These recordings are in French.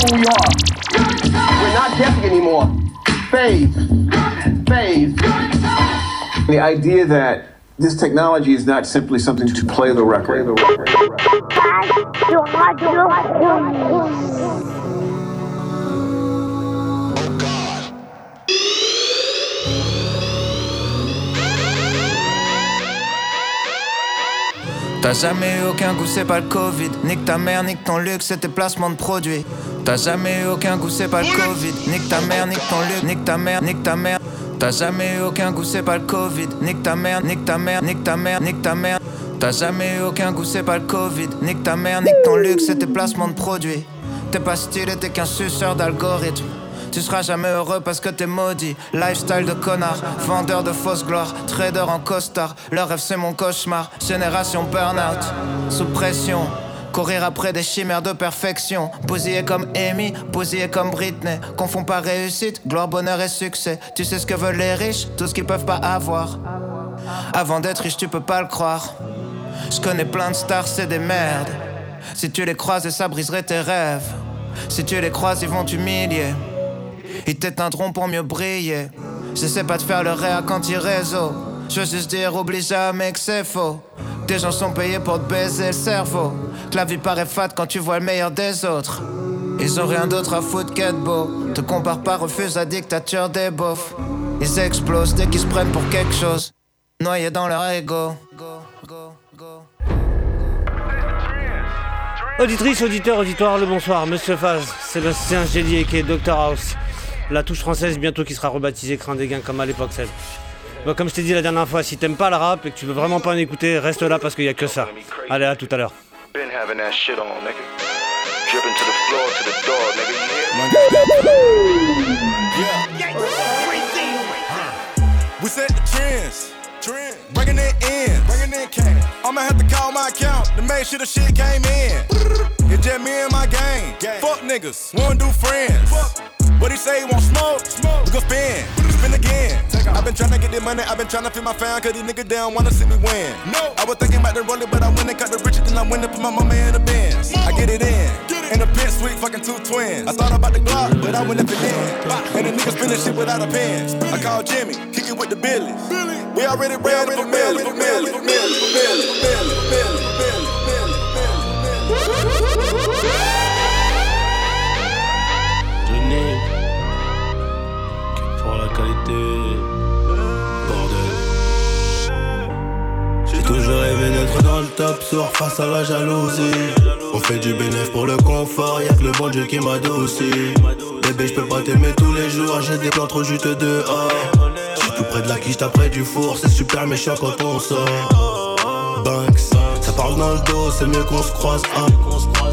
who we are. We're not guessing anymore. Phase. Phase. The idea that this technology is not simply something to play the record. T'as jamais eu aucun goût, c'est pas le Covid. Nique ta mère, nique ton luxe, c'est tes placements de produits. T'as jamais eu aucun goût, c'est pas le Covid. Nique ta mère, nique ton luxe, nique ta mère, nique ta mère. T'as jamais eu aucun goût, c'est pas le Covid. Nique ta mère, nique ta mère, nique ta mère, nique ta mère. T'as jamais eu aucun goût, c'est pas le Covid. Nique ta mère, nique ton luxe, c'est tes placements de produits. T'es pas stylé, t'es qu'un suceur d'algorithme. Tu seras jamais heureux parce que t'es maudit. Lifestyle de connard, vendeur de fausse gloire, trader en costard. Leur rêve c'est mon cauchemar. Génération burn-out, sous pression. Courir après des chimères de perfection. Bousiller comme Amy, bousiller comme Britney. Confond pas réussite, gloire, bonheur et succès. Tu sais ce que veulent les riches, tout ce qu'ils peuvent pas avoir. Avant d'être riche, tu peux pas le croire. Je connais plein de stars, c'est des merdes. Si tu les croises, ça briserait tes rêves. Si tu les croises, ils vont t'humilier. Ils t'éteindront pour mieux briller. J'essaie pas de faire le réa quand ils réseau. Je veux juste dire, oublie jamais que c'est faux. Des gens sont payés pour te baiser le cerveau. Que la vie paraît fat quand tu vois le meilleur des autres. Ils ont rien d'autre à foutre qu'être beau. Te compare pas, refuse la dictature des beaufs. Ils explosent dès qu'ils se prennent pour quelque chose. Noyés dans leur ego. Auditrice, auditeur, auditoire, le bonsoir, Monsieur Faz, Sébastien Gélier qui est Dr House. La touche française bientôt qui sera rebaptisée Crin des Gains comme à l'époque celle. Bon, comme je t'ai dit la dernière fois, si t'aimes pas le rap et que tu veux vraiment pas en écouter, reste là parce qu'il y a que ça. Allez, à tout à l'heure. We set the trends. Trend. Bringing it in. Bringing in cash. I'ma have to call my account to make sure the shit came in. It's just me and my gang. Fuck niggas. Wanna do friends. What he say, he want smoke? smoke. We gon' spin. Spin again. I've been tryna get this money, I've been tryna feel my fan, cause these niggas down wanna see me win. No. I was thinking about the roller, but I went and got the riches, then I went and put my mama in the Benz. I get it in. In the pit suite, fucking two twins. I thought about the Glock, but I went up again. And the niggas spinning shit without a pen. I called Jimmy, kick it with the Billy. We already ran it for Millie, for Millie, for Millie, for Millie, for Millie, for Millie, for Johnny, J'ai toujours rêvé d'être dans le top sur face à la jalousie. On fait du bénéf pour le confort, y'a que le bon Dieu qui m'adoucit. Bébé, je peux pas t'aimer tous les jours, j'ai des plans trop juste dehors. J'suis tout près de la quiche, t'as près du four, c'est super méchant quand on sort. Banks, dans c'est mieux qu'on se croise. Hein.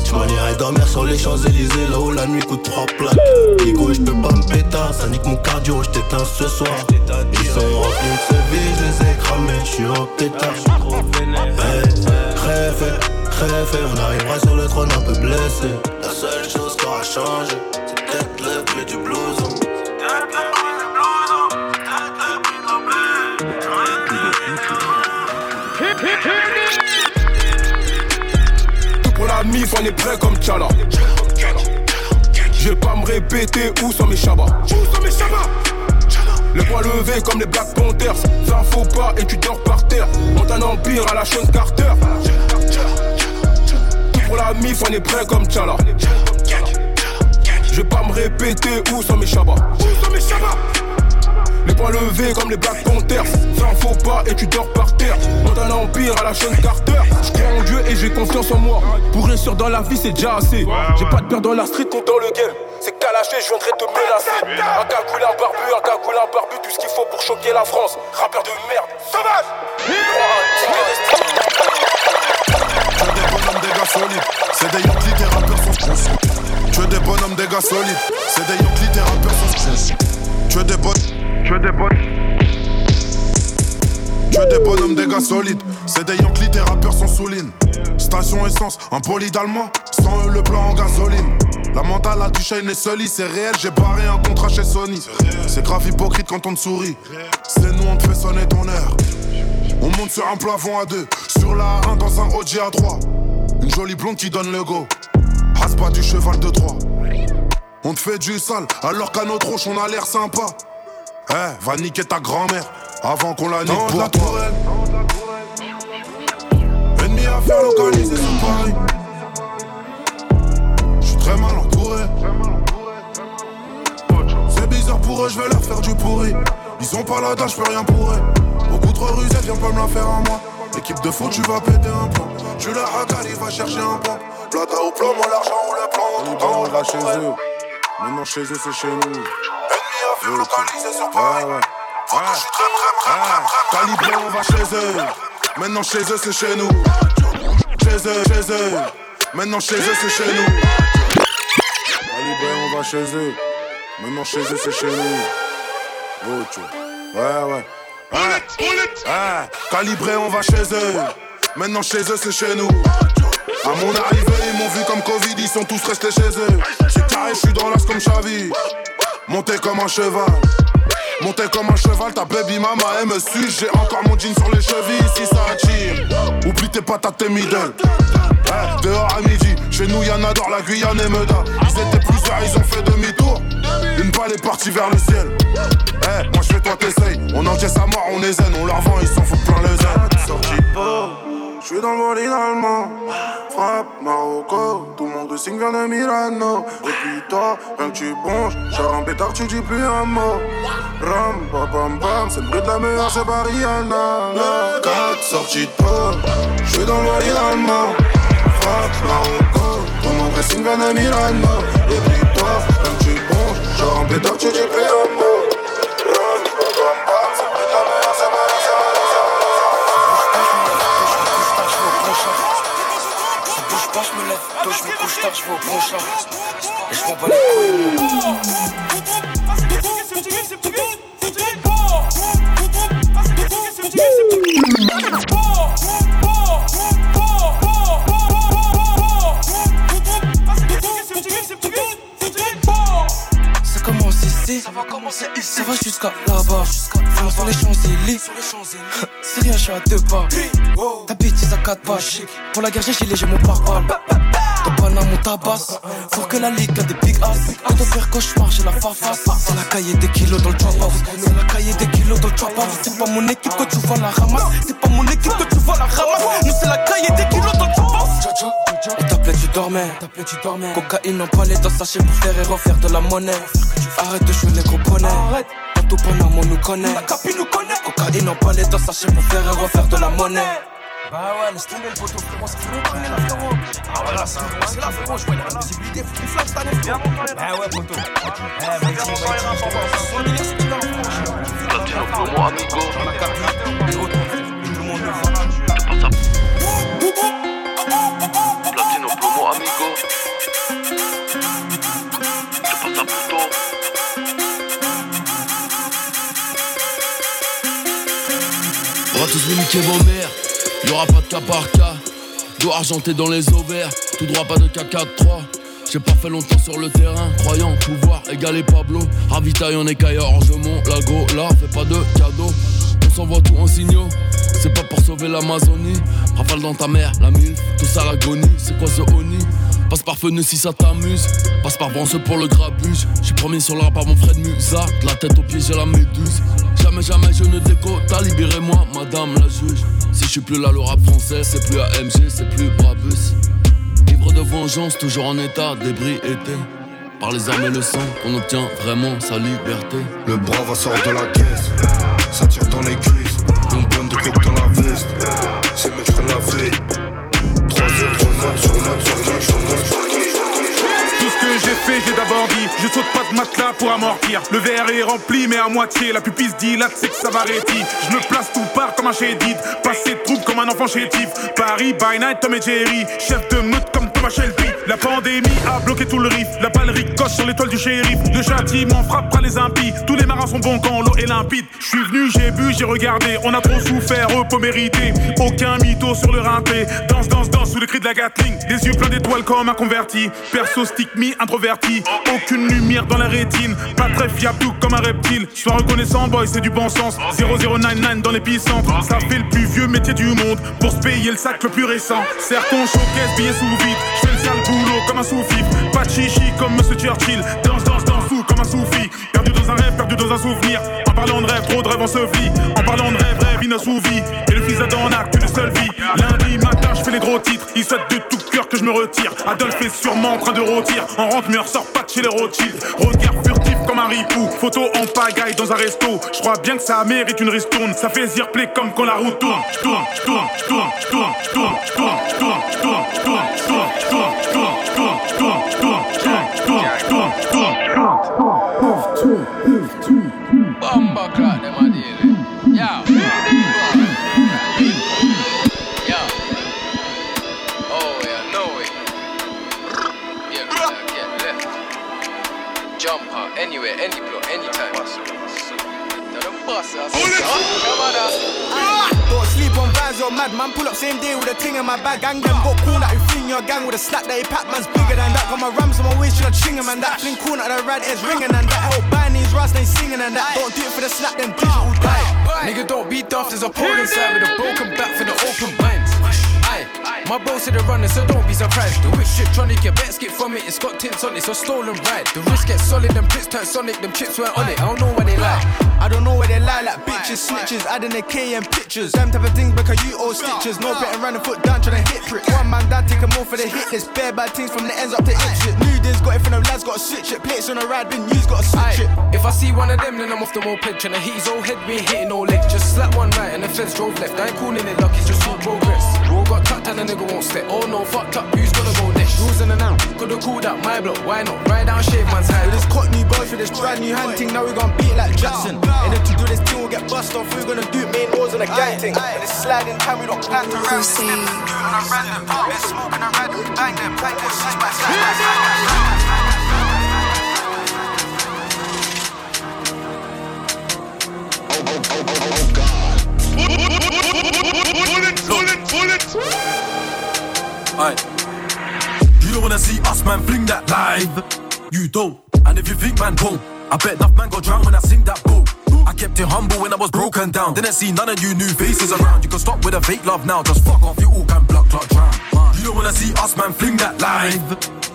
Je m'en irais dormir sur les Champs-Élysées, là où la nuit coûte trois plaques. Ego, je peux pas me péter, ça nique mon cardio, je t'éteins ce soir. Ils sont remplis de ce vie, je les ai cramés, je suis en pétard. Hey, rêve, rêve, on arrivera sur le trône un peu blessé. La seule chose qui aura changé, c'est peut-être le bleu du blouson. Tout pour la mif, on est prêt comme Tchala. Je vais pas me répéter où sont mes chabas. Où sont mes chabas le poing levé comme les Black Panthers. Ça faut pas et tu dors par terre. Monte un empire à la Sean Carter. Tout pour la mif, on est prêt comme Tchala. Je vais pas me répéter où sont mes chabas. Où sont mes chabas les poings levés comme les Black Panthers. Ça en faut pas et tu dors par terre. Monte un empire à la Sean Carter. Je crois en Dieu et j'ai confiance en moi. Pour réussir dans la vie c'est déjà assez. J'ai pas de peur dans la street ni dans le game. C'est lâché, je viendrai te menacer. Un cagoule, un barbu, un cagoule, un barbu Tout ce qu'il faut pour choquer la France. Rappeur de merde, sauvage Tu veux des bonhommes, des gars solides. C'est des Yankees, tes rappeurs sont Tu veux des bonhommes, des gars solides. C'est des Yankees, tes rappeurs sont Veux des tu veux des bonnes veux des bonhommes, des gars solides. C'est des Yankees, tes rappeurs sont soulignes Station essence, un bolide allemand. Sans eux le plan en gasoline. La mentale a shine et Sully C'est réel, j'ai barré un contrat chez Sony. C'est grave hypocrite quand on te sourit. C'est nous, on te fait sonner ton heure On monte sur un plafond à deux. Sur la 1 dans un OG à 3 Une jolie blonde qui donne le go. Rase pas du cheval de Troie On te fait du sale, alors qu'à notre roche on a l'air sympa. Eh, va niquer ta grand-mère avant qu'on la nique pour toi. Ennemi à faire localiser sur Paris. J'suis très mal entouré. C'est bizarre pour eux, je vais leur faire du pourri. Ils ont pas la dalle, j'peux rien pour eux. Beaucoup trop rusés, viens pas me la faire à moi. Équipe de foot, tu vas péter un plan. Tu la racale, il va chercher un plan. Plata au moi l'argent ou le plan. Tout temps, on va chez eux. Maintenant chez eux, c'est chez nous. Ennemi localiser sur Paris. Ouais, ouais. Je suis très, Calibré, on va chez eux. Maintenant chez eux, c'est chez nous. Chez eux, chez eux. Maintenant chez eux, c'est chez nous. Calibré, on va chez eux. Maintenant chez eux, c'est chez nous. Ouais, ouais. Ouais. Ouais. Calibré, on va chez eux. Maintenant chez eux, c'est chez nous. À mon arrivée, ils m'ont vu comme Covid, ils sont tous restés chez eux. C'est carré, je suis dans l'as comme Xavi. Monté comme un cheval. Monté comme un cheval, ta baby mama elle me suit. J'ai encore mon jean sur les chevilles si ça attire. Oublie tes patates tes middle. Eh, dehors à midi, chez nous y'en a dans la Guyane et Meda. Ils étaient plusieurs, ils ont fait demi-tour. Une balle est partie vers le ciel. Moi je fais toi t'essayes. On encaisse à mort, on est zen, on leur vend, ils s'en foutent plein le zen. Sorti je suis dans le bolide allemand, frappe Marocco, tout mon dressing vient de Milano. Et puis toi, rien que tu bonges, genre un pétard, tu dis plus un mot. Ram, bam bam bam, c'est le bruit de la meilleure, c'est pas Rihanna. 4 sorties de peau, je suis dans le bolide allemand, frappe Marocco, tout mon dressing vient de Milano. Et puis toi, rien que tu bonges, genre un pétard, tu dis plus un mot. Tôt, je vais au prochain. Et je m'en bats les couilles. Ça commence ici, ça va commencer ici, ça va jusqu'à là-bas. Frère sur les Champs-Élysées, c'est rien, je suis à deux pas. Ta bêtise à quatre pages. Pour la guerre, j'ai gilet, j'ai mon pare-balles. Ton panama, mon tabac. Faut que la ligue a des big ass. Quand on fait cauchemar, j'ai la farfasse. C'est la cahier des kilos dans le drop house. C'est la cahier des kilos dans le drop. C'est pas mon équipe que tu vois la ramasse. C'est pas mon équipe que tu vois la ramasse. Nous, c'est la cahier des kilos dans le drop house. On t'appelait, tu dormais. Cocaïne en palais dans sachet pour faire et refaire de la monnaie. Arrête de jouer les gros bonnets. Tout Panama, on nous connaît. La capi nous connaît. Cocaïne en palais dans sachet pour faire et refaire de la monnaie. Bah ouais, laisse tomber le poteau, frérot, ça fait longtemps là, frérot. Ah c'est c'est là, frérot, je vois, il y a la visibilité, faut qu'il flash année, frérot. Bah ouais, poteau. Eh, vas-y, vas-y, Latino Plomo Amigo. On a capté, tout le monde le voit. Latino Plomo Amigo. On va tous vous niquer vos mères, y'aura pas de cas par cas. Dos argenté dans les ovaires, tout droit pas de K4-3. J'ai pas fait longtemps sur le terrain, croyant pouvoir égaler Pablo. Ravitaille en écaille Orgemont, la go là, fais pas de cadeaux. On s'envoie tout en signaux, c'est pas pour sauver l'Amazonie. Rafale dans ta mère, la mille, tout ça l'agonie, c'est quoi ce oni Passe par feu si ça t'amuse, passe par Vence pour le grabuge. J'suis promis sur rap par mon frère de Musa, la tête aux pieds j'ai la méduse. Jamais, jamais je ne déco, t'as libéré-moi, madame la juge. Si je suis plus là, le rap français, c'est plus AMG, c'est plus Brabus. Ivre de vengeance, toujours en état d'ébriété. Par les armes et le sang, qu'on obtient vraiment sa liberté. Le bras va sortir de la caisse, ça tire dans les cuisses. Une bonne de dans la veste, j'ai d'abord dit Je saute pas de matelas pour amortir. Le verre est rempli mais à moitié La pupille se dilate, c'est que ça va réti Je me place tout part comme un chédid Passer de troupe comme un enfant chétif Paris, by night, Tom et Jerry. Chef de meute comme Thomas Shelby La pandémie a bloqué tout le riff. La balle ricoche sur l'étoile du shérif. Le châtiment frappera les impies. Tous les marins sont bons quand l'eau est limpide. Je suis venu, j'ai bu, j'ai regardé. On a trop souffert, repos mérité Aucun mytho sur le rinté. Danse, danse, danse sous le cri de la Gatling. Les yeux pleins d'étoiles comme un converti. Perso stick me introverti. Aucune lumière dans la rétine. Pas très fiable tout comme un reptile. Sois reconnaissant boy c'est du bon sens. 0099 dans l'épicentre. Ça fait le plus vieux métier du monde. Pour se payer le sac le plus récent. Serre ton showcase billet sous vide. Je le sale bout comme un sous-fif. Pas de chichi comme Monsieur Churchill. Danse, danse, danse tout comme un soufi. Perdu dans un rêve, perdu dans un souvenir. En parlant de rêve, trop de rêve on se vit. En parlant de rêve, rêve vie. Et le fils d'Adam en acte, une seule vie. Lundi matin, je fais les gros titres. Il souhaite de tout cœur que je me retire. Adolphe est sûrement en train de rôtir. En rentre, mais ressort pas de chez les Rothschild. Regard furtif comme un ripou. Photo en pagaille dans un resto. Je crois bien que ça mérite une ristourne. Ça fait zir play comme quand la roue tourne. J'tourne, j'tourne, j'tourne, j'tourne, j'tourne, j'tourne, j'tourne, j'tourne, j'tourne, j'tourne, j'tourne, j'tourne, j'tourne, j'tourne, j'tourne, j'tourne, j'tourne, j'tourne, j'tourne. Anywhere, any block, anytime. Now the boss, I say, come on now. Ah! Don't sleep on vans or mad man. Pull up same day with a ting in my bag. Gang them got cool that you fling your gang with a slap that he pack man's bigger than that. Got my rams on my waist, tryna ching him and that. Fling cool at the rad edge ringing and that. Help buying these rust, they singing and that. Don't do it for the slap, them digital die. Nigga, don't be daft, there's a pole inside with a broken back for the open minds. My bro said the runner, so don't be surprised. The whip shit tronic, your bets get from it. It's got tints on it, so stolen ride. The wrist gets solid, them bricks turn sonic, them chips weren't on it. I don't know where they lie. I don't know where they lie like bitches, snitches, adding a K and pictures. Them type of things because you owe stitches. No betting round the foot down trying to hit prick. One man dad take 'em all for the hit list. Bare bad things from the ends up to Ipswich. New days got it from them lads, got to switch it. Plates on the ride, been used, got to switch it. If I see one of them, then I'm off the more pitch. And I hit his old head, we ain't hitting no legs. Just slap one right and the fence drove left. I ain't calling it luck, it's just all progress. Roll got and the nigga won't step. Oh no, fucked up, who's gonna go next? Rules in and out, could've called out my block, why not? Ride down, shave man's high. This caught new boy for this brand new hunting. Now we gon' beat like Jackson. And if to do this thing, we'll get bust off. We're gonna do main doors and a gang thing. And it's sliding time, we don't plan to run. This thing, do it on a random. Been smoking a random, bang them, bang them, six by six by six. Aye. You don't wanna see us, man, fling that live. You don't. And if you think man won't, I bet enough man got drown when I sing that boat. I kept it humble when I was broken down. Didn't see none of you new faces around. You can stop with a fake love now. Just fuck off, you all can block, clot, drown. You don't wanna see us, man, fling that live.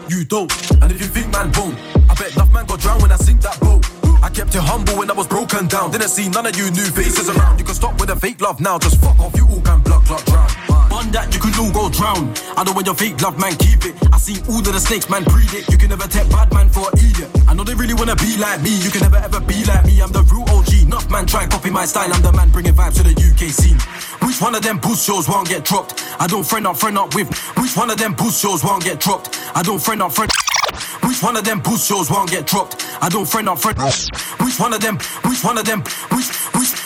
You don't. And if you think man won't, I bet enough man got drown when I sing that boat. I kept it humble when I was broken down. Didn't see none of you new faces around. You can stop with a fake love now. Just fuck off, you all can block, clot, drown. That, you can all go drown. I don't want your fake love, man, keep it. I seen all of the snakes, man, breed it. You can never take bad man for idiot. I know they really wanna be like me. You can never ever be like me. I'm the real OG. Enough man try copy my style. I'm the man bringing vibes to the UK scene. Which one of them boost shows won't get dropped? I don't friend up, friend up with. Which one of them boost shows won't get dropped? I don't friend up, friend. Which one of them boost shows won't get dropped? I don't friend up, friend. Which one of them? Which one of them? Which which?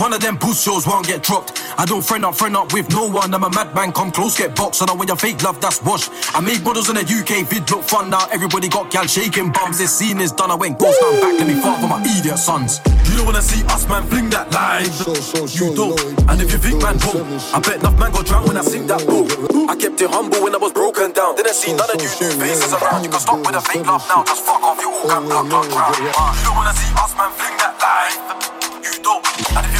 One of them shows won't get dropped? I don't friend up, friend up with no one. I'm a madman, come close, get boxed. I know when your fake love, that's wash. I made models in the UK, vid look fun now. Everybody got gal shaking bums. This scene is done. I went ghost, now I'm back. Let me fart for my idiot sons. You don't wanna see us, man, fling that live. you don't. And if you think man won't, I bet enough man got drowned when I sing that boat. I kept it humble when I was broken down. Didn't see none of you new faces around. You can stop with a fake love now. Just fuck off, you all can block, block, drown. You don't wanna see us, man, fling that live. You don't. And if you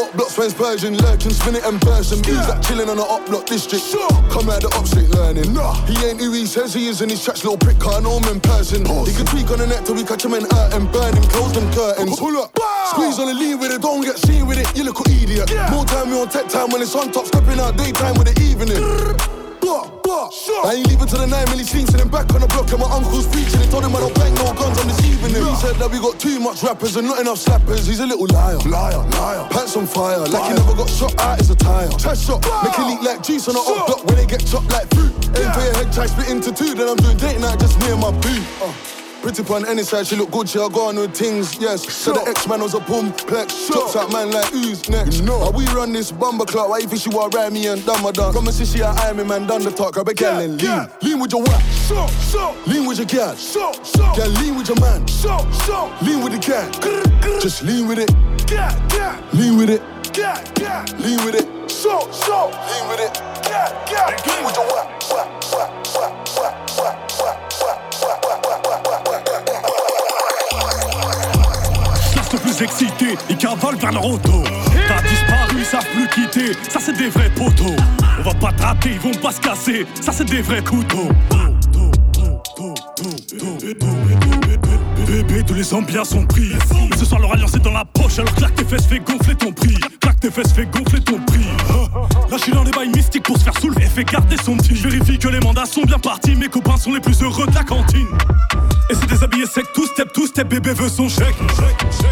Yeah, yeah. Up blocks, friends Persian, lurking, spin it and person. Bees like chilling on the up block district. Come out the up straight learning. He ain't who he says he is in his tracks, little prick, can't know him in person. He can tweak on the net till we catch him in hurt and burn him, close them curtains. Pull up, squeeze on the lean with it, don't get seen with it, you look idiot. More time we on tech time when it's on top, stepping out daytime with the evening. I ain't leaving till the nine milli scenes and then back on the block and my uncle's preaching. He told him I don't bang no guns, I'm deceiving him. He said that we got too much rappers and not enough slappers. He's a little liar, liar, liar. Pants on fire, like he never got shot out his attire. Test shot, make it leak like juice on a hot block when they get chopped like fruit. Aim for your head, try split into two, then I'm doing date night just me and my boo. Uh. Pretty pon any side, she look good, she a go on with things, yes. So the X-Man was a boom, plex, chops out man like who's next? You know. we run this bumper clock, why you think she want ride me and done my done? Come and see she a me man, done the talk, I be gal and lean. Lean with your whack, so, so. Lean with your gal, so, so. Gal, lean with your man, so, so. Lean with the cat, just lean with it, yeah, yeah. Lean with it, yeah, yeah. Lean with it, so, so. Lean with it. Le plus excité, ils cavalent vers leur auto. T'as disparu, ils savent plus quitter, ça c'est des vrais poteaux. On va pas te rater, ils vont pas se casser, ça c'est des vrais couteaux. Bébé, tous les ambiances sont pris. Mais ce soir, leur alliance est dans la poche, alors claque tes fesses, fais gonfler ton prix. Claque tes fesses, fais gonfler ton prix. Là, je suis dans les bails mystiques pour se faire soulever, fais garder son petit. Je vérifie que les mandats sont bien partis, mes copains sont les plus heureux de la cantine. Et c'est déshabillé sec, tout step, tout step, bébé veut son chèque.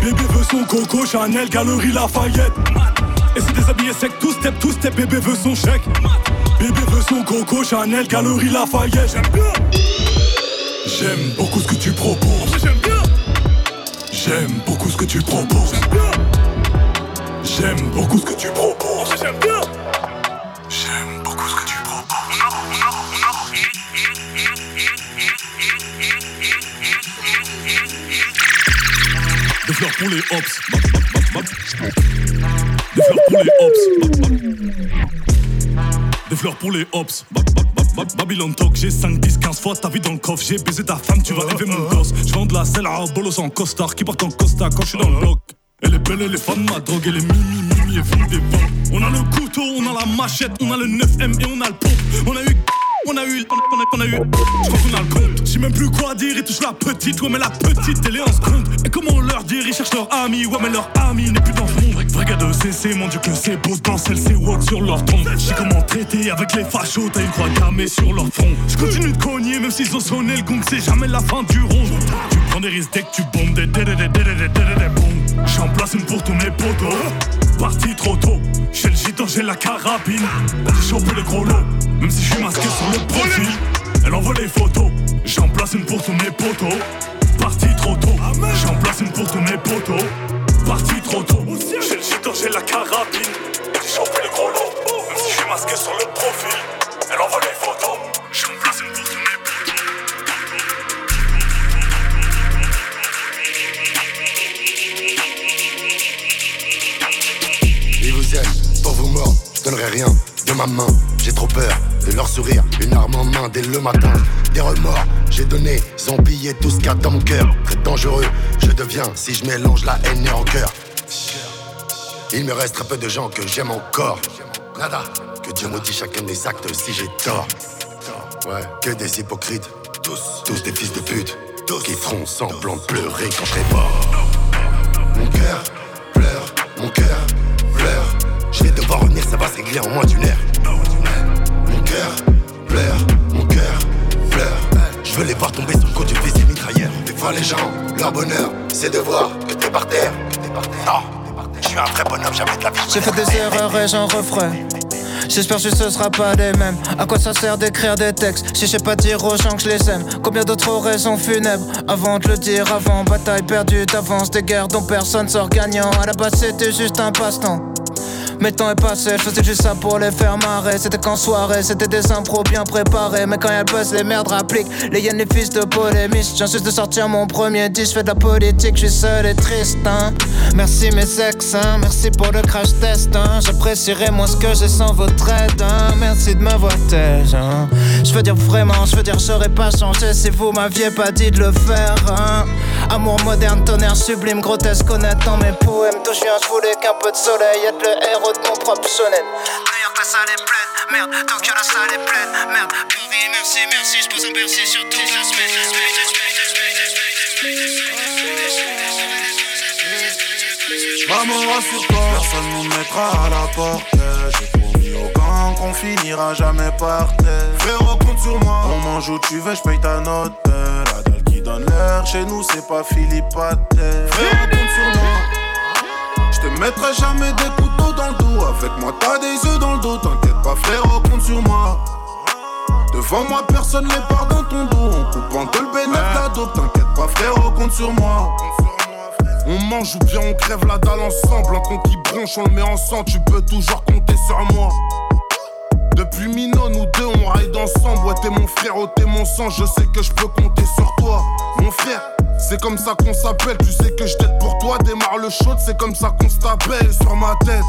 Bébé veut son coco, Chanel, Galerie Lafayette. Et c'est déshabillé sec, tout step, tout step, bébé veut son chèque. Bébé veut son coco, Chanel, Galerie Lafayette. J'aime beaucoup ce que tu proposes. J'aime beaucoup ce que tu proposes. J'aime beaucoup ce que tu proposes. J'aime beaucoup ce que tu proposes. Des fleurs pour les hops. Des fleurs pour les hops. Des fleurs pour les hops. Babylon Talk, j'ai 5, 10, 15 fois ta vie dans le coffre. J'ai baisé ta femme, tu vas rêver mon gosse. J'vends de la selle à bolos en costard qui porte en costa quand je suis dans le bloc. Elle est belle, elle est fan, ma drogue, elle est mimi, mimi, et fou des vents. On a le couteau, on a la machette, on a le 9M et on a le pompe. On a eu on a eu, on a, on a eu. Je crois qu'on a le compte. J'ai même plus quoi dire, ils touchent la petite, ouais, mais la petite, elle est en seconde. Et comment leur dire, ils cherchent leur ami, ouais, mais leur ami n'est plus dans ce monde. Vrai de mon dieu, que c'est beau dans celle c'est walk sur leur tombe. J'ai comment traiter avec les fachos, t'as une croix camée sur leur front. Je continue de cogner, même s'ils ont sonné le gong, c'est jamais la fin du rond. Tu prends des risques dès que tu bombes des J'en place une pour tous mes potos. Parti trop tôt, j'ai le gitan, j'ai la carabine. J'ai chopé le gros lot, même si je suis masqué sur le profil. Elle envoie les photos, j'en place une pour tous mes potos. Parti trop tôt, j'en place une pour tous mes potos. Parti trop tôt, j'ai le gitan, j'ai la carabine. J'ai chopé le gros lot, même si je suis masqué sur le profil. Donnerai rien de ma main. J'ai trop peur de leur sourire, une arme en main dès le matin. Des remords, j'ai donné, zombie et tout ce qu'il y a dans mon cœur. Très dangereux, je deviens si je mélange la haine et rancœur. Il me reste très peu de gens que j'aime encore. Nada, que Dieu maudit chacun des actes si j'ai tort. Ouais, que des hypocrites, tous, tous des fils de pute, qui feront semblant de pleurer quand t'es mort. Mon cœur pleure, mon cœur pleure. Je vais devoir revenir, ça va se régler en moins d'une heure. Mon cœur pleure, mon cœur pleure. Je veux les voir tomber sur le coup du fusil mitrailleur. Des fois, les gens, leur bonheur, c'est de voir que t'es par terre. Que t'es par terre. Non, je suis un vrai bonhomme, jamais de la vie. J'ai fait des erreurs et j'en referai. J'espère que ce sera pas les mêmes. À quoi ça sert d'écrire des textes si je sais pas dire aux gens que je les aime? Combien d'autres raisons funèbres avant de le dire avant? Bataille perdue d'avance, des guerres dont personne sort gagnant. À la base, c'était juste un passe-temps. Mais le temps est passé, je faisais juste ça pour les faire marrer. C'était qu'en soirée, c'était des impros bien préparés. Mais quand y'a le buzz, les merdes rappliquent. Les hyènes, les fils de polémistes. J'ai juste de sortir mon premier disque, je fais de la politique, je suis seul et triste. Hein. Merci mes ex, hein. merci pour le crash test. Hein. J'apprécierai moins ce que j'ai sans votre aide. Merci de m'avoir têche. Hein. Je veux dire vraiment, je veux dire j'aurais pas changé si vous m'aviez pas dit de le faire. Amour moderne, tonnerre sublime, grotesque, honnête dans mes poèmes. D'où je viens, je voulais qu'un peu de soleil, être le héros de mon propre sonnette. New York, la salle est pleine, merde. Tokyo, la salle est pleine, merde. Pour vie, merci, merci, je pose un merci sur toute la semaine. Maman, rassure-toi, personne nous mettra à la porte. J'ai promis au gang qu'on finira jamais par terre. Frérot, compte sur moi. On mange où tu veux, je paye ta note. La dalle qui donne l'air, chez nous, c'est pas Philippe Patel. Frérot, compte sur moi. Je te mettrai jamais des couteaux dans le dos. Avec moi, t'as des œufs dans le dos. T'inquiète pas, frérot, compte sur moi. Devant moi, personne les part dans ton dos. On coupe en deux le bénéfice la dope. T'inquiète pas, frérot, compte sur moi. On mange ou bien on crève la dalle ensemble. Un con qui bronche, on le met ensemble. Tu peux toujours compter sur moi. Depuis Mino, nous deux, on ride ensemble. Ouais, t'es mon frère, oh, t'es mon sang. Je sais que je peux compter sur toi. Mon frère, c'est comme ça qu'on s'appelle. Tu sais que je t'aide pour toi. Démarre le show, c'est comme ça qu'on s'appelle sur ma tête.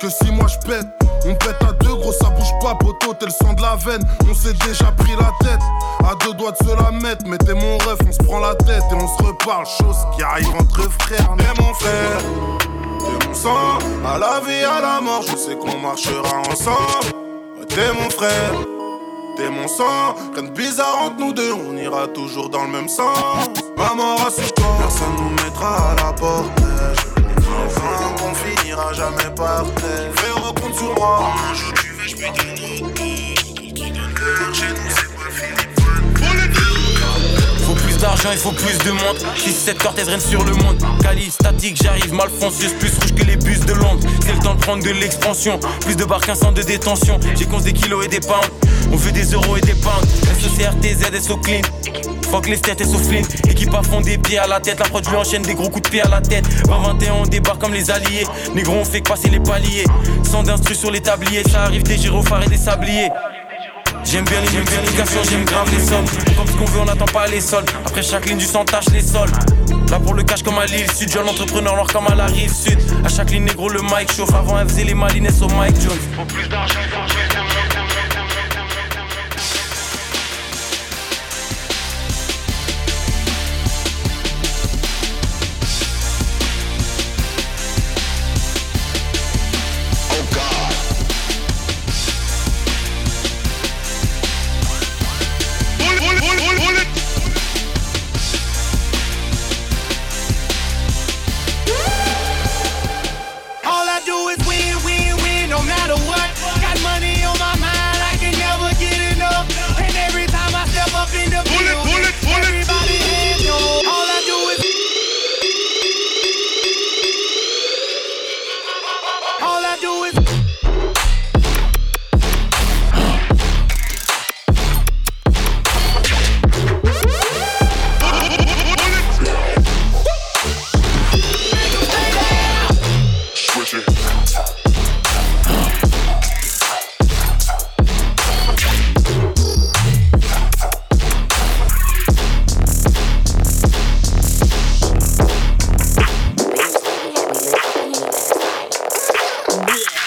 que si moi je pète. On pète à deux, gros, ça bouge pas, poteau, t'es le sang de la veine. On s'est déjà pris la tête, à deux doigts de se la mettre. Mettez mon ref, on se prend la tête et on se reparle. Chose qui arrive entre frères. Mais mon frère, t'es mon sang, à la vie, à la mort, je sais qu'on marchera ensemble. T'es mon frère, t'es mon sang. Rien de bizarre entre nous deux, on ira toujours dans le même sens. Maman, rassure-toi, personne nous mettra à la porte. Enfin, qu'on finira jamais par terre. Frérot, compte sur moi. Un jour tu veux, je peux donner chez nous, c'est d'argent, il faut plus de monde. 6-7 Cortez règne sur le monde. Cali, statique, j'arrive, Malfonce, juste plus rouge que les bus de Londres. C'est le temps de prendre de l'expansion. Plus de barres qu'un centre de détention. J'ai conçu des kilos et des pounds. On veut des euros et des pounds. SOCRTZ, SO clean. Fuck les têtes et. Équipe à fond des pieds à la tête. La prod lui enchaîne des gros coups de pied à la tête. 20-21, on débarque comme les alliés. Négro, on fait que passer les paliers. Sans d'instru sur les tabliers. Ça arrive des gyrophares et des sabliers. J'aime bien les multiplications, j'aime grave les sommes. Comme ce qu'on veut, on n'attend pas les soldes. Après chaque ligne du sang tâche les sols. Là pour le cash comme à l'île sud, jeune entrepreneur noir comme à la rive sud. À chaque ligne négro, le mic chauffe. Avant, elle faisait les malines au Mike Jones. Faut plus d'argent, de My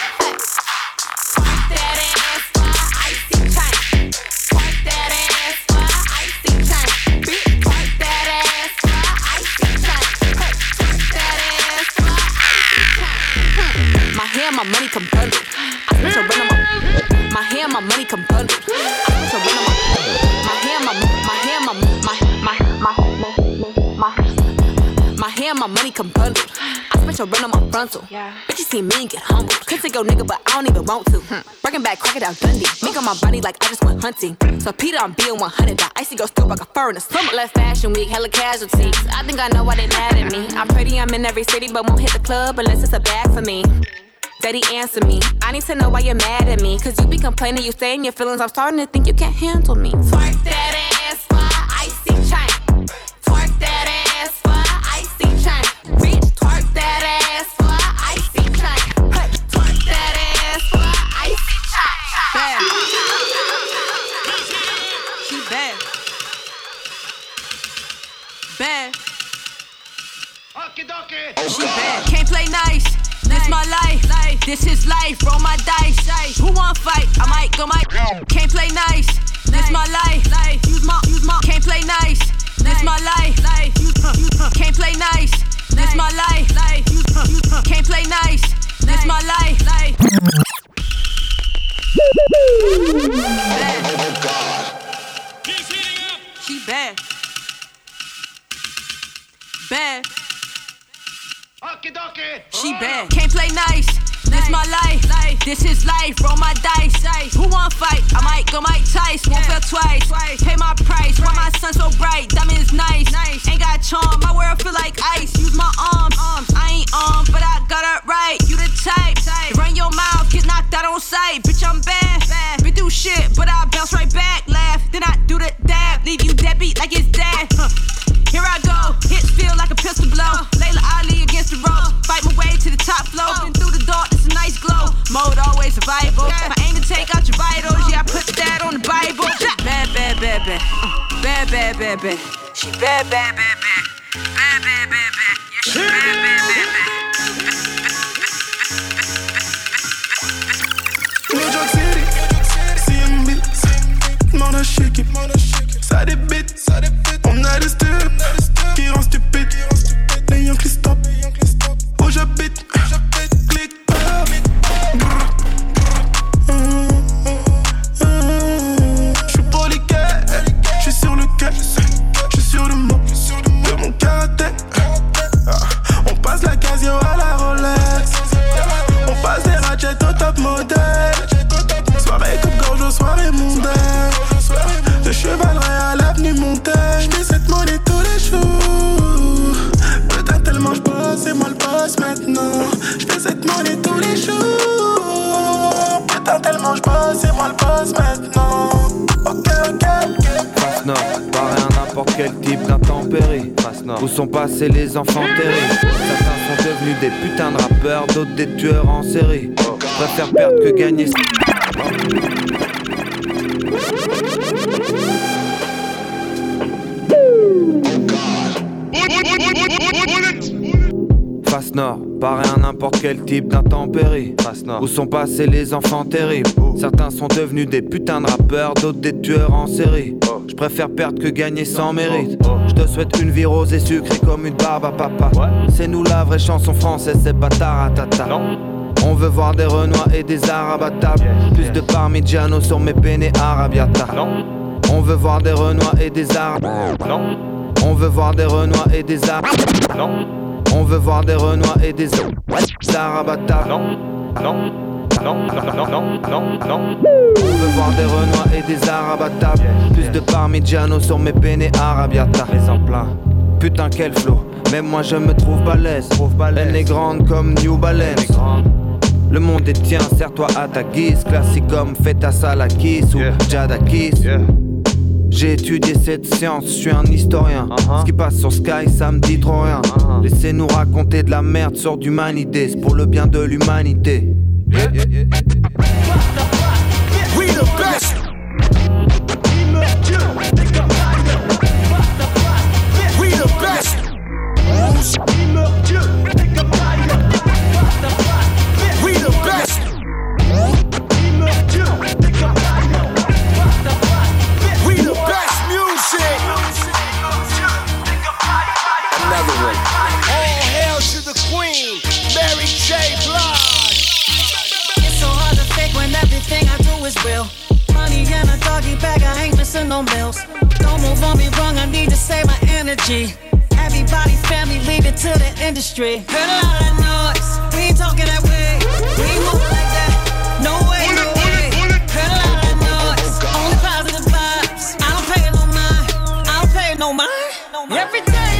a run on my frontal. Yeah. Bitches see me and get humbled. Could take your nigga, but I don't even want to. Hmm. Breaking back, crocodile Dundee. Make on my body like I just went hunting. So Peter, I'm being 100. That icy go still like a fur in the summer. Left fashion week, hella casualties. I think I know why they mad at me. I'm pretty, I'm in every city, but won't hit the club unless it's a bag for me. Daddy, answer me. I need to know why you're mad at me. Cause you be complaining, you stay in your feelings. I'm starting to think you can't handle me. Twerk that ass for icy chain. Can't play nice. This my life. This is life. Roll my dice. Who want fight? I might go my. Can't play nice. This my life. Use my. Use my. Can't play nice. This my life. Can't play nice. This my life. Can't play nice. This my life. She bad. Bad. She oh, bad. Can't play nice. This my life. This is life. Roll my dice. Who want fight? I might go Mike Tice. Won't fail twice. Pay my price. Why bad, bad, bad, bad, bad. She bad, bad, bad, bad, bad, bad, bad, bad. Yeah, she bad, bad, bad, bad. New York City, CMB, Mona Shake it, Mona Shake it. Sont passés les enfants terribles Certains sont devenus des putains de rappeurs, d'autres des tueurs en série. Préfère perdre que gagner. Quel type d'intempérie. Où sont passés les enfants terribles Certains sont devenus des putains de rappeurs, d'autres des tueurs en série. Je préfère perdre que gagner sans mérite. Je te souhaite une vie rose et sucrée comme une barbe à papa. C'est nous la vraie chanson française, c'est bataratata. On veut voir des Renois et des Arabes à table. Plus de Parmigiano sur mes penne arabiata. On veut voir des Renois et des Arabes. On veut voir des Renois et des Arabes. On veut voir des Renois et des à table. Non, non, non, non, non, non, non. On veut voir des Renois et des Arabes à table. Plus de Parmigiano sur mes penne arabiata. Les en plein. Putain, quel flow. Même moi je me trouve balèze. Elle est grande comme New Balance. Le monde est tien, serre-toi à ta guise. Classique comme Feta Salakis ou Jadakis. J'ai étudié cette science, je suis un historien. Ce qui passe sur Sky, ça me dit trop rien. Laissez-nous raconter de la merde sur d'humanité, c'est pour le bien de l'humanité. We the best. We the best. Is real. Money in a doggy bag, I ain't missing no meals. Don't move on me wrong, I need to save my energy. Everybody, family, leave it to the industry. Heard a lot of noise, we ain't talking that way. We moving like that. No way, no way. Heard a lot of noise, only positive vibes. I don't pay no mind, I don't pay no mind. Every day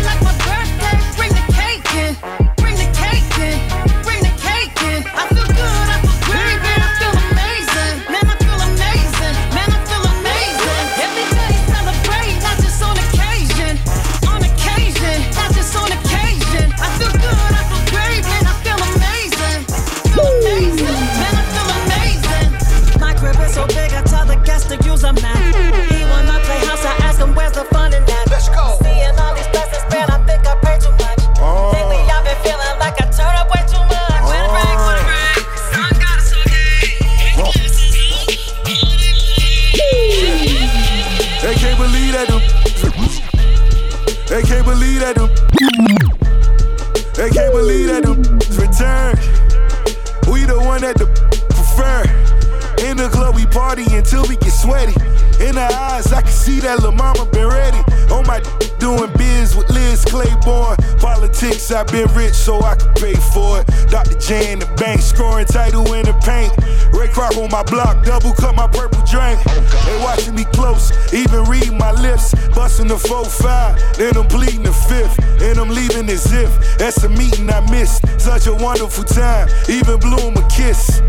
I've been rich so I can pay for it. Dr. J in the bank scoring title in the paint. Ray Kroc on my block, double cut my purple drink. They watching me close, even reading my lips. Busting the 4-5, then I'm bleeding the fifth. And I'm leaving as if that's a meeting I missed. Such a wonderful time, even blew him a kiss.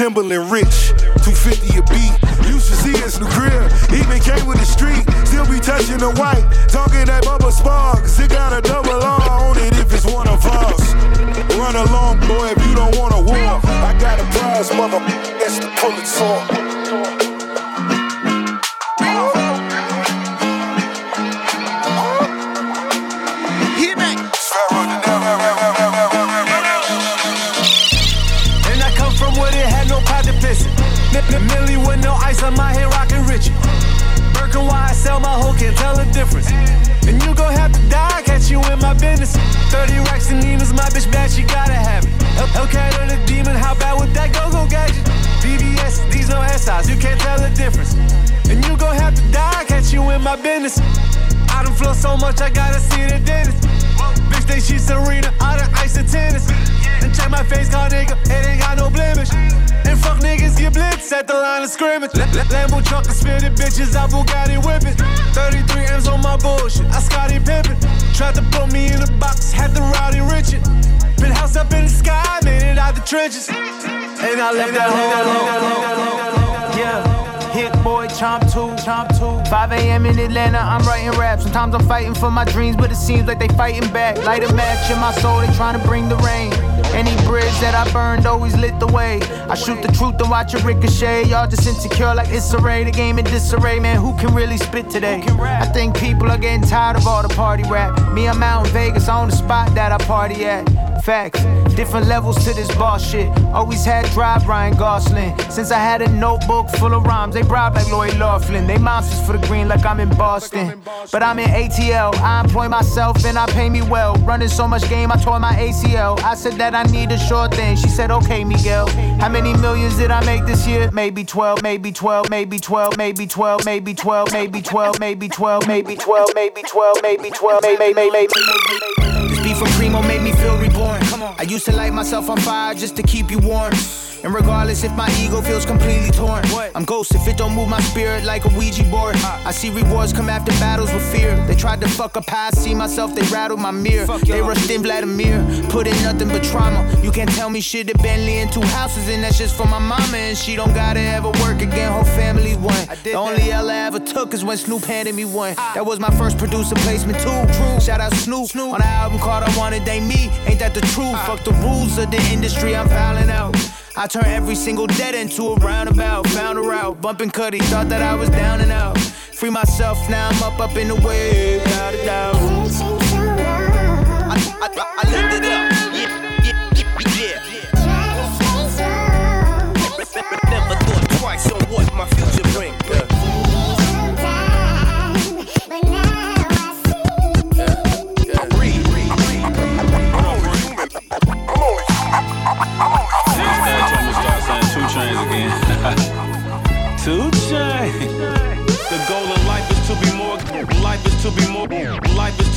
Timberland rich, 250 a beat. Used to see in the crib, even came with the street. Still be touching the white, talking that bubble sparks. It got a double R on it if it's one of us. Run along, boy, if you don't want a war. I got a prize, mother, that's the Pulitzer. Where they had no pot to piss it. M- M- Millie with no ice on my head, rockin' Richie. Birkin sell my hoe, can't tell the difference. And you gon' have to die, catch you in my business. 30 racks and demons, my bitch bad, she gotta have it. Hellcat on the demon, how bad would that go go gadget? BBS, these no SIs, you can't tell the difference. And you gon' have to die, catch you in my business. I done flow so much, I gotta see the dentist. Bitch, think she Serena, I done ice the tennis. And check my face, call nigga, it ain't got no blemish. And fuck niggas get blitz at the line of scrimmage. Lambo truck and spitting bitches, I Bugatti whipping. 33 M's on my bullshit, I Scotty Pippen. Tried to put me in a box, had the rowdy Richard. Been house up in the sky, made it out the trenches. And I left that home. Yeah. Hit boy, chomp two, chomp two. 5 a.m. in Atlanta, I'm writing rap. Sometimes I'm fighting for my dreams, but it seems like they fighting back. Light a match in my soul, they trying to bring the rain. Any bridge that I burned always lit the way. I shoot the truth and watch it ricochet. Y'all just insecure like it's array. The game in disarray, man. Who can really spit today? I think people are getting tired of all the party rap. Me, I'm out in Vegas on the spot that I party at. Facts, different levels to this boss shit. Always had drive, Ryan Gosling. Since I had a notebook full of rhymes, they bribe like Lloyd Laughlin. They monsters for the green like I'm in Boston. But I'm in ATL, I employ myself and I pay me well. Running so much game, I tore my ACL. I said that I need a short thing. She said, okay, Miguel. How many millions did I make this year? Maybe 12, maybe 12, maybe 12, maybe 12, maybe 12, maybe 12, maybe 12, maybe 12, maybe 12, maybe 12, maybe 12, maybe 12, maybe 12, maybe from Primo made me feel reborn. I used to light myself on fire just to keep you warm. And regardless if my ego feels completely torn, I'm ghost if it don't move my spirit like a Ouija board. I see rewards come after battles with fear. They tried to fuck up how I see myself, they rattled my mirror. They rushed in Vladimir, put in nothing but trauma. You can't tell me shit, a Bentley and two houses, and that's just for my mama. And she don't gotta ever work again, her family won. The only L I ever took is when Snoop handed me one. That was my first producer placement too. True. Shout out Snoop. On the album called I Wanted They Me. Ain't that the truth? Fuck the rules of the industry, I'm fouling out. I turn every single dead into a roundabout. Found a route, bumping Cuddy, thought that I was down and out. Free myself, now I'm up, up in the wave, without a doubt. I, I, I lived it up.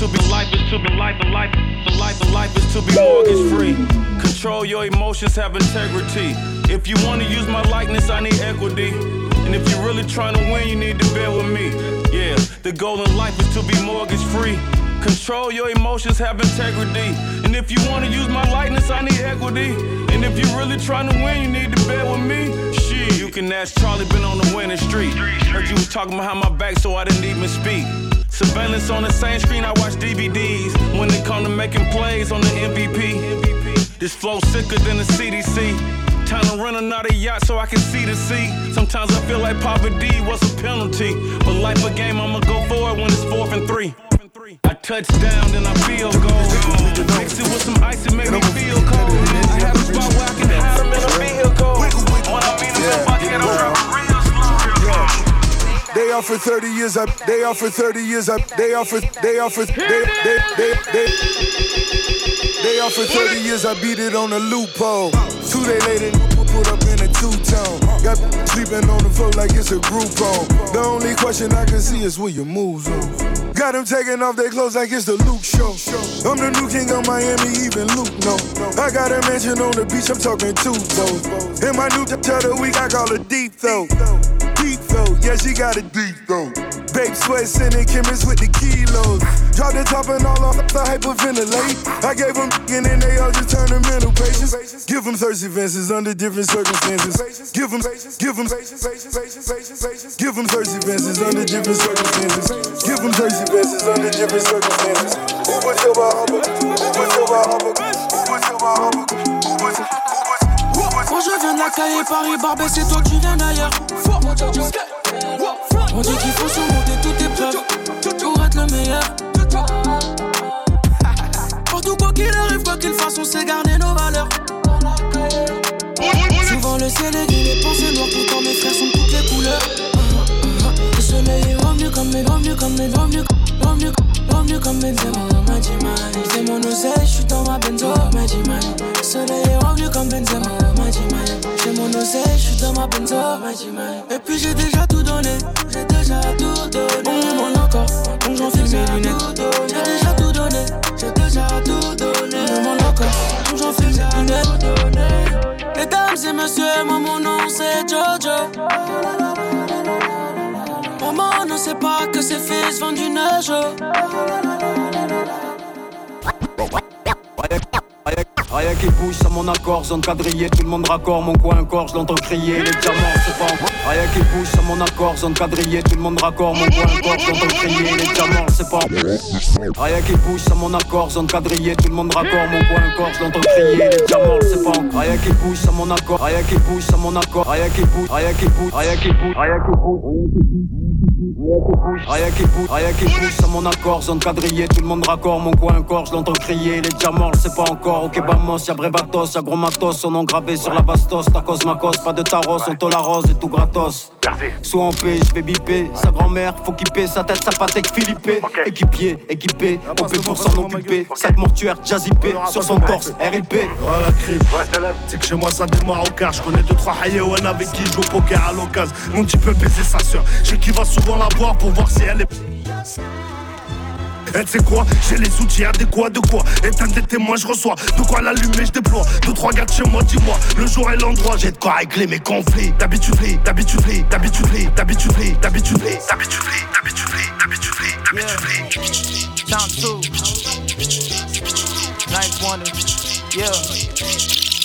To be. Life is to be. Life and life. The life and life is to be mortgage free. Control your emotions, have integrity. If you want to use my likeness, I need equity. And if you're really trying to win, you need to bear with me. Yeah, the goal in life is to be mortgage free. Control your emotions, have integrity. And if you wanna use my likeness, I need equity. And if you're really trying to win, you need to bear with me. You can ask Charlie, been on the winning street. Heard you was talking behind my back, so I didn't even speak. Surveillance on the same screen, I watch DVDs. When it come to making plays on the MVP, this flow sicker than the CDC. Time to run another yacht so I can see the sea. Sometimes I feel like poverty was a penalty. But life a game, I'ma go for it when it's fourth and three. I touch down, then I feel gold. Mix it with some offer 30 years up. They offer 30 years up. They offer. They offer. They. They. They. They. They offer 30 years. I beat it on a loophole. Two day later, put up in a two tone. Got sleeping on the floor like it's a group home. The only question I can see is where your moves on. Got them taking off their clothes like it's the Luke show. I'm the new king of Miami, even Luke no. I got a mansion on the beach, I'm talking two toes. And my new tell the week, I call deep though. Deep though, yeah, she got it deep though. Babe sweat sending chemists with the kilos. Drop the top and all off the hyperventilate. I gave them and then they all just turn to mental patients. Give them thirsty fences under different circumstances. Give them, give them, give them thirsty fences under different circumstances. Give them thirsty fences under different circumstances. Who was your Who was your Who was your Moi je viens de la caille Paris Barbès c'est toi qui viens d'ailleurs On dit qu'il faut surmonter toutes tes preuves Pour être le meilleur. Partout quoi qu'il arrive, quoi qu'il fasse, on sait garder nos valeurs. Souvent le ciel est gris, les pensées noires Pourtant mes frères sont les Le soleil est revenu comme mes, revenu comme mes, revenu, revenu, revenu comme mes Magic Mike. C'est mon oseille, j'suis dans ma benzo, Magic Mike. Soleil est revenu comme Benzema, Magic Mike. J'ai mon oseille, j'suis dans ma benzo, Magic Mike. Et puis j'ai déjà tout donné, j'ai déjà tout donné. On me demande encore, donc j'enfile mes lunettes. J'ai déjà tout donné, j'ai déjà tout donné. On me demande encore, donc j'enfile mes lunettes. Mesdames et messieurs, moi mon nom c'est Jojo. Bouge, ça mon accord, zone quadrillée, tout le monde raccord, mon coin encore, je l'entends crier, les diamants, pas encore. Rien qui bouge, ça mon accord, zone quadrillée, tout le monde raccord, mon coin encore, je l'entends crier, les diamants, pas encore. Rien qui bouge, ça mon accord, zone quadrillée, tout le monde raccord, mon coin encore, je l'entends crier, les diamants, pas encore. Rien qui bouge, ça mon accord, rien qui bouge, ça mon accord, rien qui bouge, rien qui bouge, rien qui bouge, rien qui bouge. Rien qui bouge, rien qui bouge, ça mon accord, zone quadrillée, tout le monde raccord, mon coin encore, je l'entends crier, les diamants, c'est pas encore, ok vamos, y'a Brebatos, y'a gros matos, son nom gravé sur la bastos, tacos macos, pas de taros, on te la rose et tout gratos. Soit en paix, je vais biper, sa grand-mère, faut qu'il paie sa tête, sa patek Philippe, équipier, équipé, on peut pour s'en occuper, sac mortuaire, jazzipé, sur son torse, RIP. Voilà, c'est que chez moi ça démarre au car, je connais 2-3 hayawan avec qui je joue au poker à l'occasion. Mon petit peut baiser sa soeur, je qui va souvent la voir pour voir si elle est. Et tu sais quoi, j'ai les outils adéquats de quoi? Éteindre des témoins, je reçois De quoi l'allumer, je déploie Deux, trois gars de chez moi, dis-moi Le jour et l'endroit, j'ai de quoi régler mes conflits D'habitude, d'habitude, d'habitude, d'habitude, d'habitude, d'habitude, d'habitude, d'habitude, d'habitude, Down two. Nice wonder. Yeah.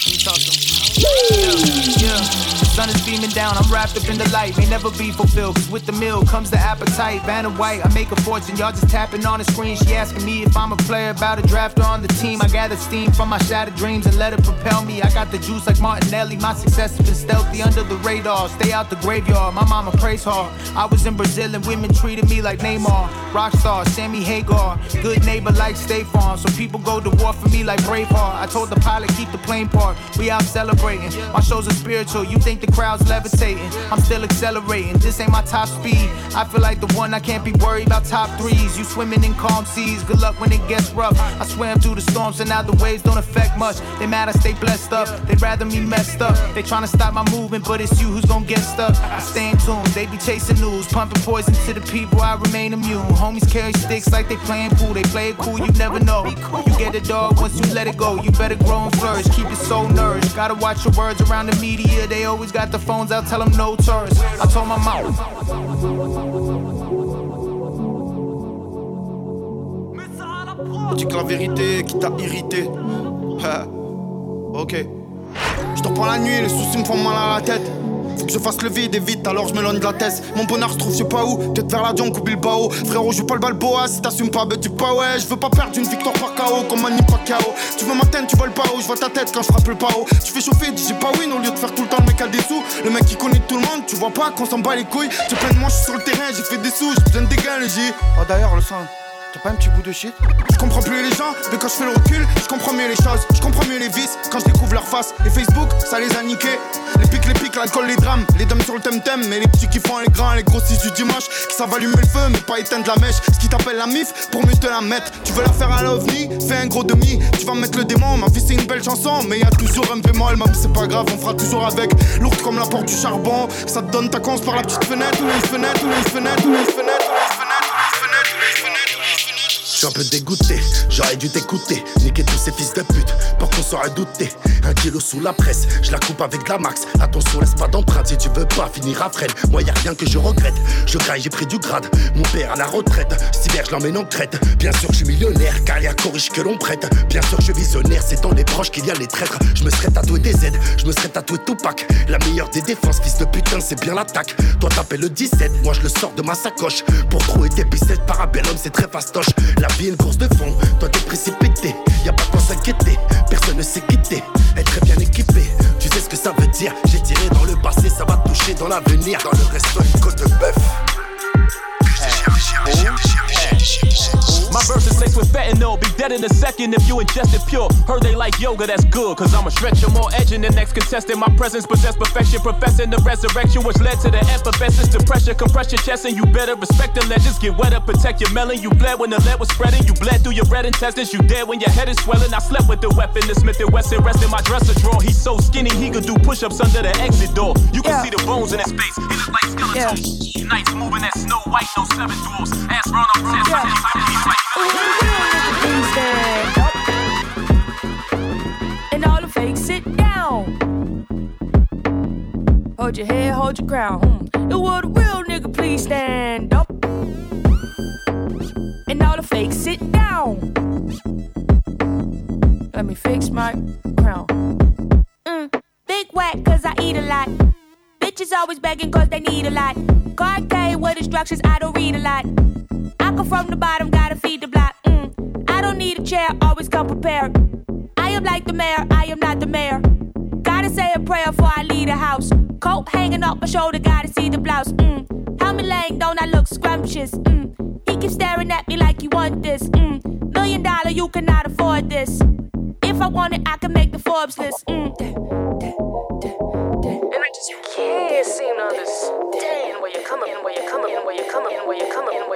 We talking. Yeah. Yeah. Sun is beaming down, I'm wrapped up in the light. May never be fulfilled, cause with the meal comes the appetite. Vanna White, I make a fortune, y'all just tapping on the screen. She asking me if I'm a player, about a drafter on the team. I gather steam from my shattered dreams and let it propel me. I got the juice like Martinelli, my success has been stealthy under the radar. Stay out the graveyard, my mama prays hard. I was in Brazil and women treated me like Neymar. Rockstar, Sammy Hagar, good neighbor like State Farm. So people go to war for me like Braveheart. I told the pilot, keep the plane parked. We out celebrating. My shows are spiritual, you think the crowd's levitating. I'm still accelerating. This ain't my top speed. I feel like the one I can't be worried about top threes. You swimming in calm seas. Good luck when it gets rough. I swam through the storms and now the waves don't affect much. They mad I stay blessed up. They'd rather me messed up. They trying to stop my movement, but it's you who's gonna get stuck. I stay in tune. They be chasing news, pumping poison to the people. I remain immune. Homies carry sticks like they playing pool. They play it cool. You never know. You get a dog once you let it go. You better grow and flourish. Keep your soul nourished. Gotta watch your words around the media. They always got the phones out. Tell them no tourists. I told my mom. Dis que la vérité qui t'a irrité. Ha. ok. Je te prends la nuit, les soucis me font mal à la tête. Faut que je fasse le vide et vite, alors je m'éloigne de la tête. Mon bonheur se trouve, je sais pas où. Peut-être vers la jungle ou Bilbao. Frérot, je joue pas le balboa. Si t'assumes pas, ben tu pas ouais. Je veux pas perdre une victoire par KO comme Manny Pacquiao. Tu veux m'atteindre, tu voles pas haut. Je vois ta tête quand je frappe le pao. Tu fais chauffer, dis j'ai pas win au lieu de faire tout le temps le mec à des sous. Le mec qui connaît tout le monde, tu vois pas qu'on s'en bat les couilles. Tu plein de suis sur le terrain, j'ai fait des sous, j'ai besoin de dégâts, les J. Oh d'ailleurs, le sang. T'as pas un petit bout de shit Je comprends plus les gens, mais quand je fais le recul, je comprends mieux les choses. Je comprends mieux les vices quand je découvre leur face. Et Facebook, ça les a niqués. Les pics, les pics, l'alcool, les drames. Les dames sur le thème mais les petits qui font les grands, les grossistes du dimanche. Qui savent allumer le feu, mais pas éteindre la mèche. Ce qui t'appelle la mif, pour mieux te la mettre. Tu veux la faire à l'ovni, fais un gros demi. Tu vas mettre le démon, ma vie c'est une belle chanson. Mais y a toujours un bémol, même c'est pas grave, on fera toujours avec. Lourde comme la porte du charbon. Ça te donne ta conce par la petite fenêtre, ou les fenêtres, ou les fenêtres, ou les fenêtres, ou les fenêtres, suis un peu dégoûté, j'aurais dû t'écouter. Niquer tous ces fils de pute, pour qu'on saurait douter. Un kilo sous la presse, je la coupe avec de la max. Attention, laisse pas d'empreinte si tu veux pas finir à freine. Moi, y a rien que je regrette. Je graille, j'ai pris du grade. Mon père à la retraite, cet hiver je l'emmène en crête. Bien sûr, je suis millionnaire, car y a corrige que l'on prête. Bien sûr, je suis visionnaire, c'est dans les proches qu'il y a les traîtres. Je me serais tatoué des aides, je me serais tatoué Tupac. La meilleure des défenses, fils de putain, c'est bien l'attaque. Toi, t'appelles le 17, moi je le sors de ma sacoche. Pour trouver tes picettes, parabellum, c'est très fastoche. Vie est une course de fond, toi t'es précipité. Y a pas quoi s'inquiéter, personne ne s'est quitté. Être très bien équipé, tu sais ce que ça veut dire. J'ai tiré dans le passé, ça va toucher dans l'avenir. Dans le resto, une côte de bœuf. My verse is safe with fentanyl. Be dead in a second if you ingest it pure. Heard they like yoga, that's good. Cause I'm a stretcher, more edging the next contestant. My presence possess perfection, professing the resurrection, which led to the effervescence. Depression, compress your chest, and you better respect the legends. Get wetter, protect your melon. You bled when the lead was spreading. You bled through your red intestines. You dead when your head is swelling. I slept with the weapon, the Smith and Wesson rest in my dresser drawer. He's so skinny, he could do push ups under the exit door. You can Yeah. see the bones in his face. He look like skeleton. Nights moving that snow white, no seven dwarfs. Ass run on test. And all the fakes sit down. Hold your head, hold your crown. The real nigga please stand up? And all the fakes sit down. Let me fix my crown. Mm, big whack, cause I eat a lot. Bitches always begging cause they need a lot. Card with instructions, I don't read a lot. I come from the bottom, gotta feed the block. Mm, I don't need a chair, always come prepared. I am like the mayor, I am not the mayor. Gotta say a prayer before I leave the house. Coat hanging off my shoulder, gotta see the blouse. Mm, helmet laying, don't I look scrumptious? Mm, he keeps staring at me like he want this. Mm, million dollar, you cannot afford this. If I want it, I can make the Forbes list. Mm. And I just can't seem to understand where you're coming, where you're coming, where you're coming, where you're coming,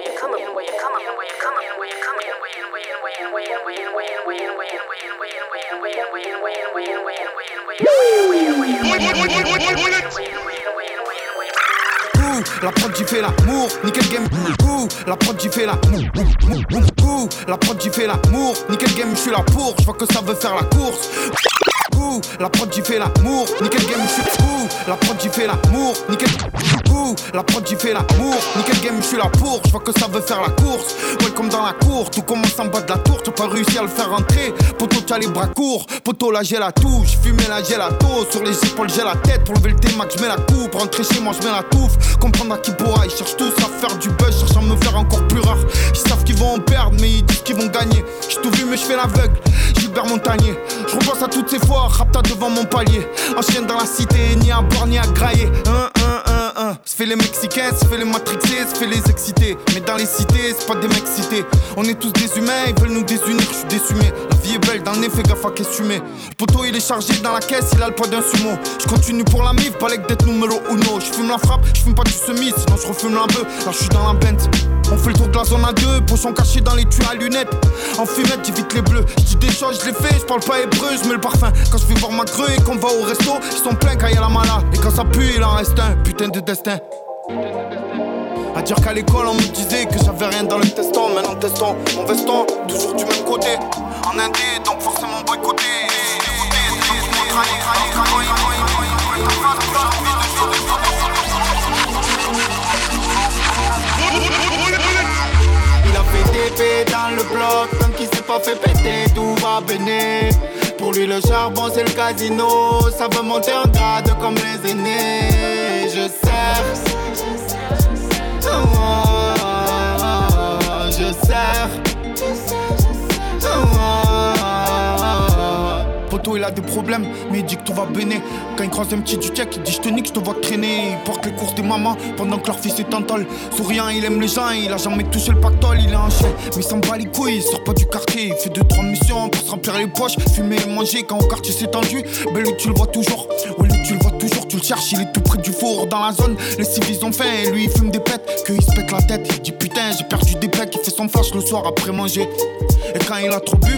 la prod j'y fais l'amour, nickel game. Ouh, la prod j'y fais l'amour. Ouh, la prod j'y fais l'amour, nickel game, je suis là pour, je vois que ça veut faire la course. Ouh, la prod j'y fais l'amour, nickel game, je suis la prod j'y fais l'amour, nickel la prod j'y fais l'amour. Nickel game, je suis là pour, je vois que ça veut faire la course. Ouais, comme dans la cour, tout commence en bas de la tour, t'as pas réussi à le faire entrer. Poto, t'as les bras courts, poto, là j'ai la touche, fumé là j'ai la taux. Sur les épaules, j'ai la tête, pour lever le T-Max, je mets la coupe. Rentrer chez moi, je mets la touffe. Comprendre à qui pourra, ils cherchent tous à faire du buzz, cherchent à me faire encore plus rare. Ils savent qu'ils vont en perdre, mais ils disent qu'ils vont gagner. J'suis tout vu, mais je fais l'aveugle. Gilbert Montagnier, je repense à toutes ces fois, rapta devant mon palier. Un dans la cité, ni à boire ni à grailler. Hein, hein. 1 Se fait les Mexicains, se fait les matrixés, se fait les excités. Mais dans les cités, c'est pas des mecs cités. On est tous des humains, ils veulent nous désunir, je suis déçu. La vie est belle, dans les faits, gaffe à qu'est-ce Le poteau il est chargé dans la caisse, il a le poids d'un sumo. Je continue pour la mif, balèque d'être numéro uno. Je fume la frappe, je fume pas du semi, sinon je refume la bœuf. Là je suis dans la bente. On fait le tour de la zone à deux, pochon caché dans les tuyaux à lunettes. En fumette, j'évite les bleus. Je dis des choses, je les fais, je parle pas hébreu, je mets le parfum. Quand je vais voir ma creux et qu'on va au resto, ils sont pleins quand y a la mala. Et quand ça pue, il en reste un. Putain de destin. À dire qu'à l'école on me disait que j'avais rien dans le teston Maintenant teston, mon veston, toujours du même côté. En indé, donc forcément boycotté. Il a fait TP dans le bloc Tant qu'il s'est pas fait péter, tout va béné Lui le charbon c'est le casino. Ça veut monter en grade comme les aînés. Je sers. Oh, je sers. Il a des problèmes, mais il dit que tout va béné. Quand il croise un petit du check, il dit je te nique, je te vois traîner. Il porte les courses des mamans pendant que leur fils est en tôle. Souriant, il aime les gens, il a jamais touché le pactole, il est en chien. Mais il s'en bat les couilles, il sort pas du quartier. Il fait deux trois missions pour se remplir les poches, fumer et manger quand au quartier c'est tendu. Ben lui tu le vois toujours, tu le il est tout près du four dans la zone. Les civils ont faim et lui il fume des pètes, que il se pète la tête. Il dit putain, j'ai perdu des pecs, il fait son flash le soir après manger. Et quand il a trop bu,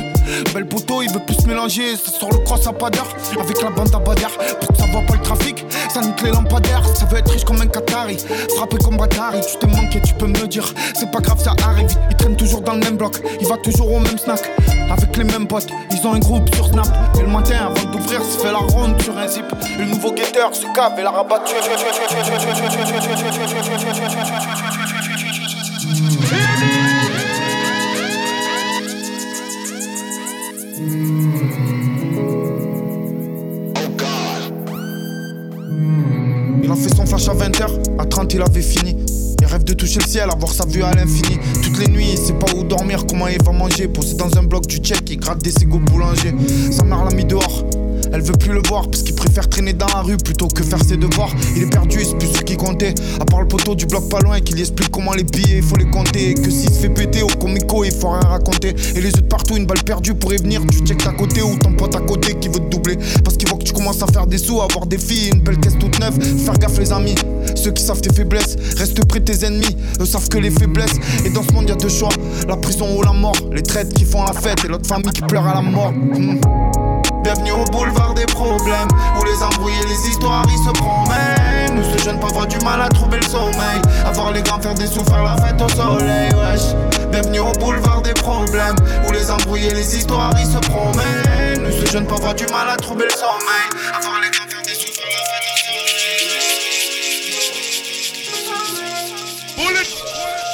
bel poteau, il veut plus se mélanger. Ça sort le cross à pas d'heure, avec la bande à Bader. Pour que ça voit pas le trafic, ça nique les lampadaires. Ça veut être riche comme un Qatari, frappé comme Batari. Tu t'es manqué, tu peux me le dire. C'est pas grave, ça arrive. Il traîne toujours dans le même bloc, il va toujours au même snack. Avec les mêmes potes, ils ont un groupe sur Snap. Et le matin, avant d'ouvrir, se fait la ronde sur un zip. Le nouveau guetteur se cave et la rabattu. Il a fait son flash à 20h, à 30 il avait fini. Rêve de toucher le ciel, avoir sa vue à l'infini. Toutes les nuits, il sait pas où dormir, comment il va manger. Posé dans un bloc du check, il gratte des cigots boulanger. Sa mère l'a mis dehors. Elle veut plus le voir parce qu'il préfère traîner dans la rue plutôt que faire ses devoirs. Il est perdu, c'est plus ce qui comptait. À part le poteau du bloc pas loin qui lui explique comment les billets il faut les compter. Que s'il se fait péter au comico, il faut rien raconter. Et les yeux de partout, une balle perdue pour y venir. Tu check à côté ou ton pote à côté qui veut te doubler. Parce qu'il voit que tu commences à faire des sous, avoir des filles, une belle caisse toute neuve. Faire gaffe les amis. Ceux qui savent tes faiblesses, reste près tes ennemis. Eux savent que les faiblesses. Et dans ce monde, y a deux choix la prison ou la mort. Les traites qui font la fête et l'autre famille qui pleure à la mort. Hmm. Bienvenue au boulevard des problèmes Où les embrouilles et les histoires ils se promènent Nous ce jeune pauvre a du mal à trouver le sommeil Avoir les grands faire des sous, faire la fête au soleil wesh Bienvenue au boulevard des problèmes Où les embrouilles et les histoires ils se promènent Nous ce jeune pauvre a du mal à trouver le sommeil Avoir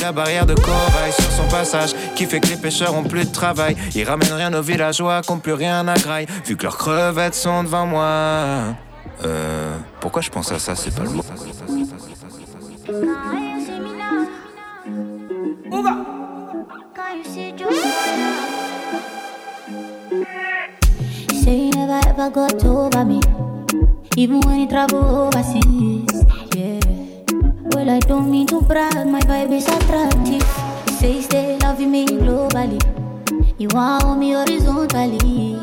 la barrière de corail sur son passage. Qui fait que les pêcheurs ont plus de travail. Ils ramènent rien aux villageois qui ont plus rien à graille. Vu que leurs crevettes sont devant moi. Euh. Pourquoi je pense à ça? C'est pas le mot. Say you never ever got over me, even when you travel overseas. Well, I don't mean to brag, my vibe is attractive. Say stay loving me globally, you want me horizontally.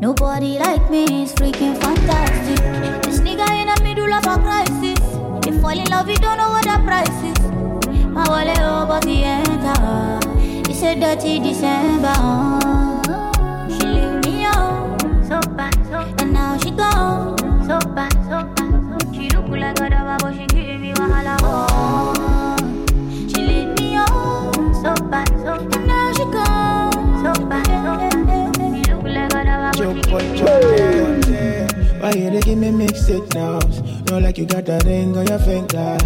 Nobody like me is freaking fantastic. This nigga in the middle of a crisis. You fall in love, you don't know what the price is. My wallet over the enter. It's a dirty December. She leave me out, so bad, so bad. And now she gone, a dava, but give. Why you dey give me mixed signals? Know like you got that ring on your finger.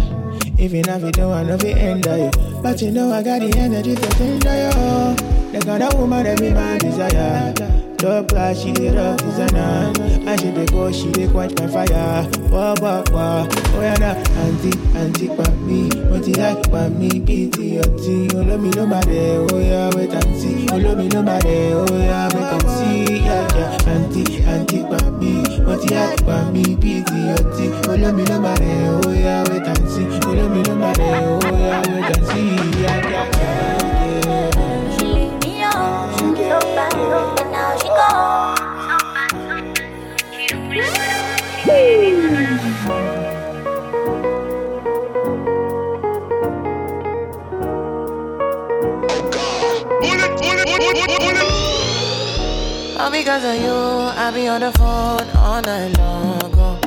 Even if you don't want to be of you. But you know I got the energy to change you. The kind of woman be my desire. Top class, she the rough designer. And she dey go, she dey quench my fire. Wah, wah, wah. Oh, yeah, nah. Auntie, auntie, pa me. What you like, pa me? Pity, auntie. Oh, love me, nobody. Oh, yeah, wait and. Oh, love me, nobody. Oh, yeah, wait and. Yeah, yeah. Auntie, auntie, pa me. What you like, pa me? Pity, auntie. Oh, love me, nobody. Oh, yeah, wait and. Oh, love me, nobody. Oh, yeah, wait and yeah, yeah, yeah. All because of you, I be on the phone all night long. Oh.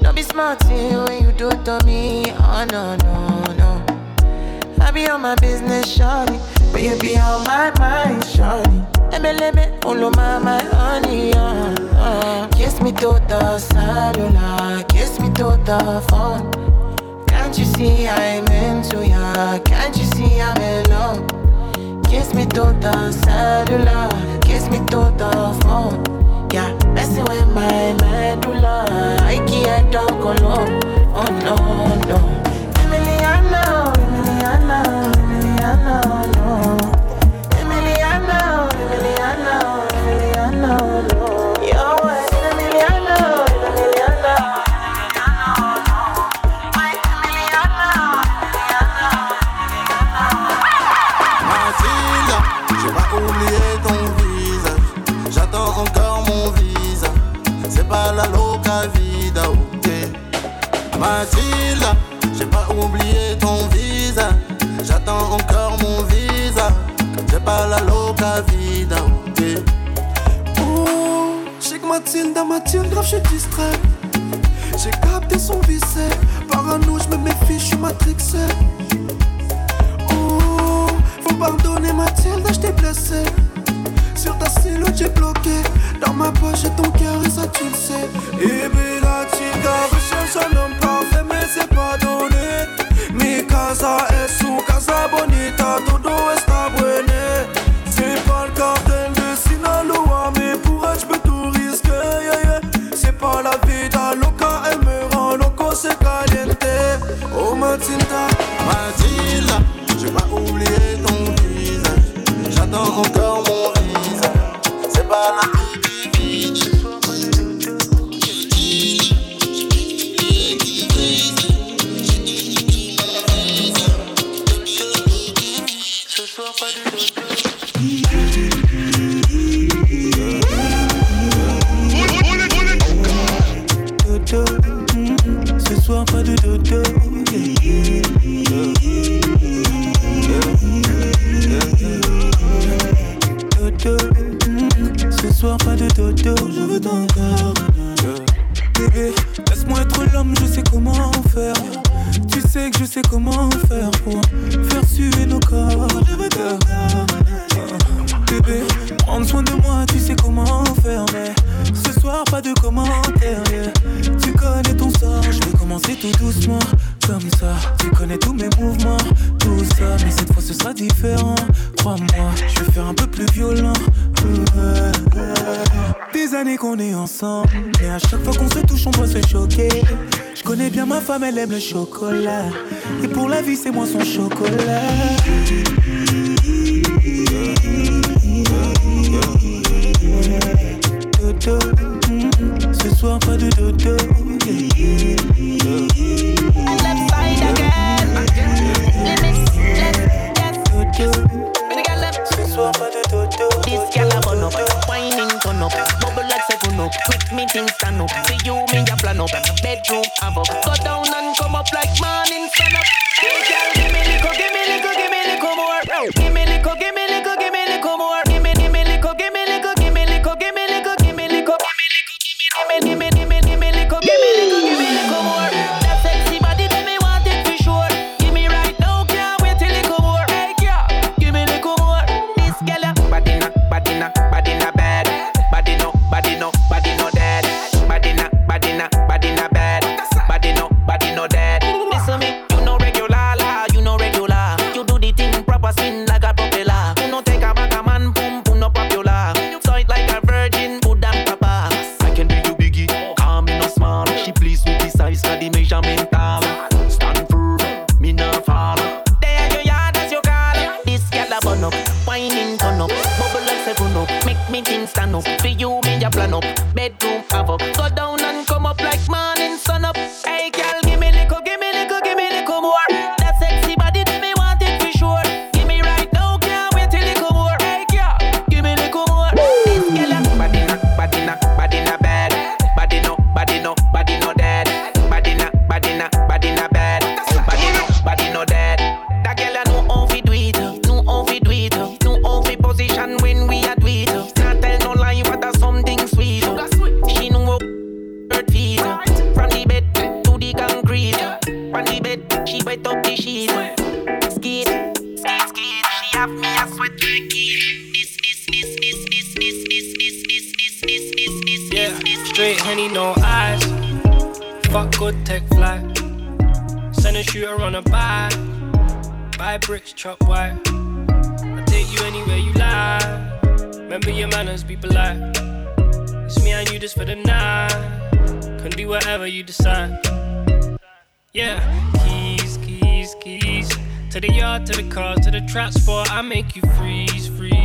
Don't be smart when you do it to me. Oh no, no, no. I be on my business, shawty. But you be on my mind, shawty. Ebelebe, ulo my, my honey, uh, uh. Kiss me to the cellular, kiss me to the phone. Can't you see I'm into ya? Can't you see I'm in love? Kiss me to the cellular, kiss me to the phone. Yeah, messing with my medulla. I can't talk alone. Oh no, no. Emiliano, Emiliano, Emiliano, no. Mathilde, j'ai pas oublié ton visa. J'attends encore mon visa. J'ai pas la loca vida. Oh, j'ai que Mathilde, Mathilde, grave, je suis distrait. J'ai capté son vice. Parano, je me méfie, je suis matrixé. Oh, faut pardonner Mathilde, je t'ai blessé. Sur ta silhouette, j'ai bloqué. Dans ma poche, j'ai ton cœur et ça, tu le sais. Et puis là, tu recherche un homme fait, mais c'est pas donné. Mi casa es su casa bonita, todo está bueno. C'est pas le cartel de Sinaloa, mais pour elle, j'peux tout risquer. Yeah, yeah. C'est pas la vida loca, elle me rend loco, c'est caliente. Oh Matilda, Matilda, j'ai pas oublié ton visage. J'attends encore mon visage. C'est pas la chocolat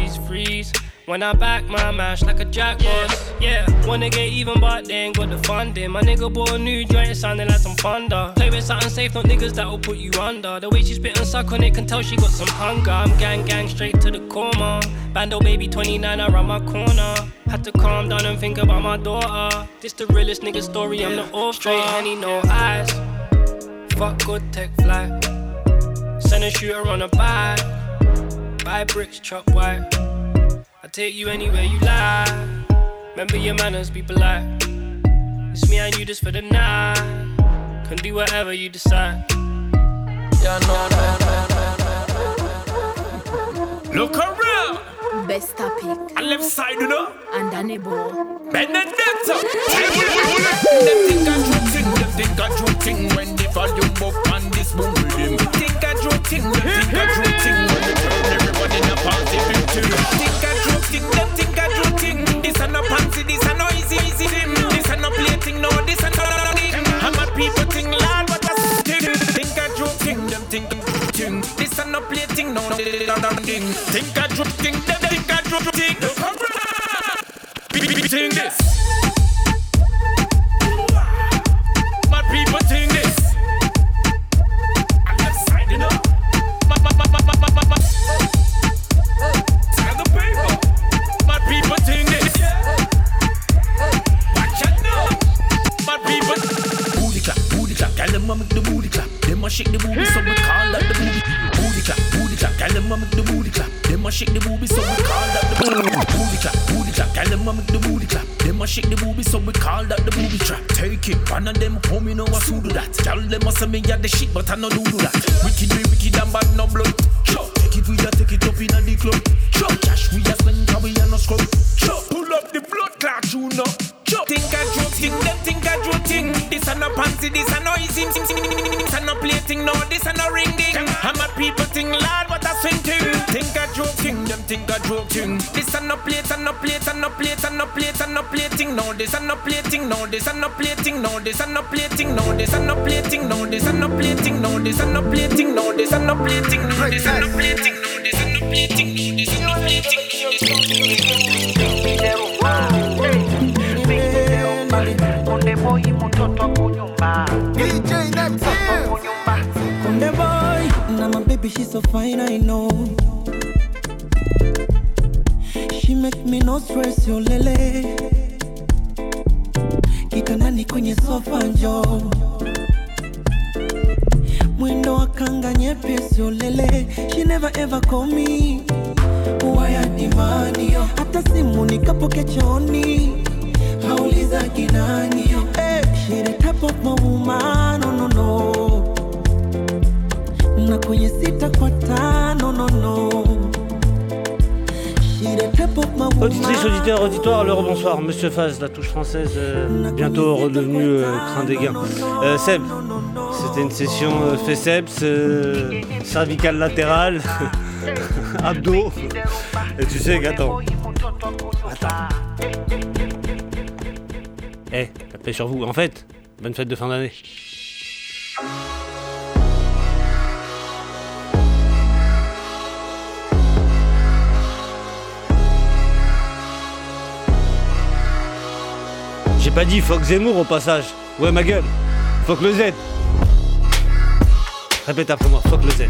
freeze, freeze. When I back my mash like a jack boss. Yeah, wanna get even, but they ain't got the funding. My nigga bought a new joint, sounding like some thunder. Play with something safe, not niggas that'll put you under. The way she spit suck on it can tell she got some hunger. I'm gang gang straight to the coma. Bando baby 29 around my corner. Had to calm down and think about my daughter. This the realest nigga story, I'm the author. Straight honey, no eyes. Fuck good, tech flight. Send a shooter on a bike. Buy bricks, chop white. I take you anywhere you like. Remember your manners, be polite. It's me and you just for the night. Can do whatever you decide. Yeah, no, no, no, no. Look around. Best topic. I left side, you know. And Anebo. Benedetta. Them think I. Them think I when they volume up this boom. Think I. Them think I in a party. Think I true. Them think I true thing. This a no fancy. This a no easy easy thing. This a no plating. No, this a no thing. I'm a people thing. Lord, what a thing. Think I true thing. Them think thing. This a no plating. No, this a no thing. Think I true thing. Them think I true thing. This. Them a make the booty clap. Them a shake the booty, so we call that the booty. Booty clap, booty clap, girl them a make the booty clap. Them a shake the booty, so we call that the booty. Clap, booty clap, girl them a make the booty clap. Them a shake the booty, so we call that the booty trap. Take it, one of them home, you know to do that. Girl them a say me yeah the shit, but I no do do that. Wicked we wicked and bad no blood. Sure, take it we a take it up in a the club. Sure, cash we a spend, we a no scrub. Sure, pull up the blood clot, you know. Sure, think I joke thing, them think I joke thing. This a no pansy, this a no easy, this a no plating, no, this a no ring ding. I'm a people thing, lad, what a swing thing. Think I joke thing, them think I joke thing. This a no plate, a no plate, a no plate, a no plate, a no plating, no, this a no plating, no, this a no plating, no, this a no plating, no, this a no plating, no, this a no plating, no, this a no plating, no, this a no plating, no, this a no plating, no, this a no plating, no, this a no plating, Konde baby she's so fine, I know. She make me no stress, yo lele. Kitandani kwenye sofa njo mwendo wa kanga nyepesi lele. she never ever call me waya yo. hata simu nikapokea chooni. hauliza kinani yo. hey, she the type of woman no no no na kwenye sita kwa tano Auditrice, auditeur, auditoire, le bonsoir. Monsieur Faz, la touche française, euh, bientôt redevenu euh, crin des gains. Euh, Seb, c'était une session euh, féceps, euh, cervical latéral, abdos. Et tu sais qu'attends. Attends. Eh, la paix sur vous. En fait, bonne fête de fin d'année. Pas dit fuck Zemmour au passage. Ouais, ma gueule. Fuck le Z. Répète après moi, fuck le Z.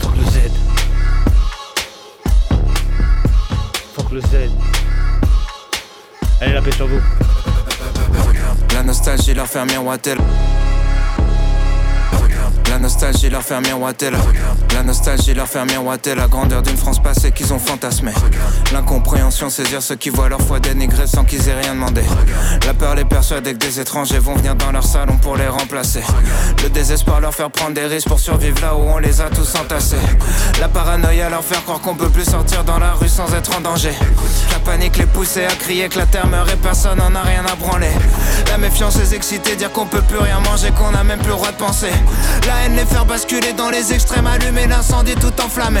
Fuck le Z. Fuck le Z. Allez, la paix sur vous. La nostalgie leur fait miroiter. La nostalgie leur fait miroiter. La nostalgie leur fait miroiter la grandeur d'une France passée qu'ils ont fantasmée. L'incompréhension saisir ceux qui voient leur foi dénigrée sans qu'ils aient rien demandé. La peur les persuader que des étrangers vont venir dans leur salon pour les remplacer. Le désespoir leur faire prendre des risques pour survivre là où on les a tous entassés. La paranoïa leur faire croire qu'on peut plus sortir dans la rue sans être en danger. La panique les pousser à crier que la terre meurt et personne n'en a rien à branler. La méfiance les exciter, dire qu'on peut plus rien manger, qu'on a même plus le droit de penser. La haine les faire basculer dans les extrêmes, allumer l'incendie tout enflammé.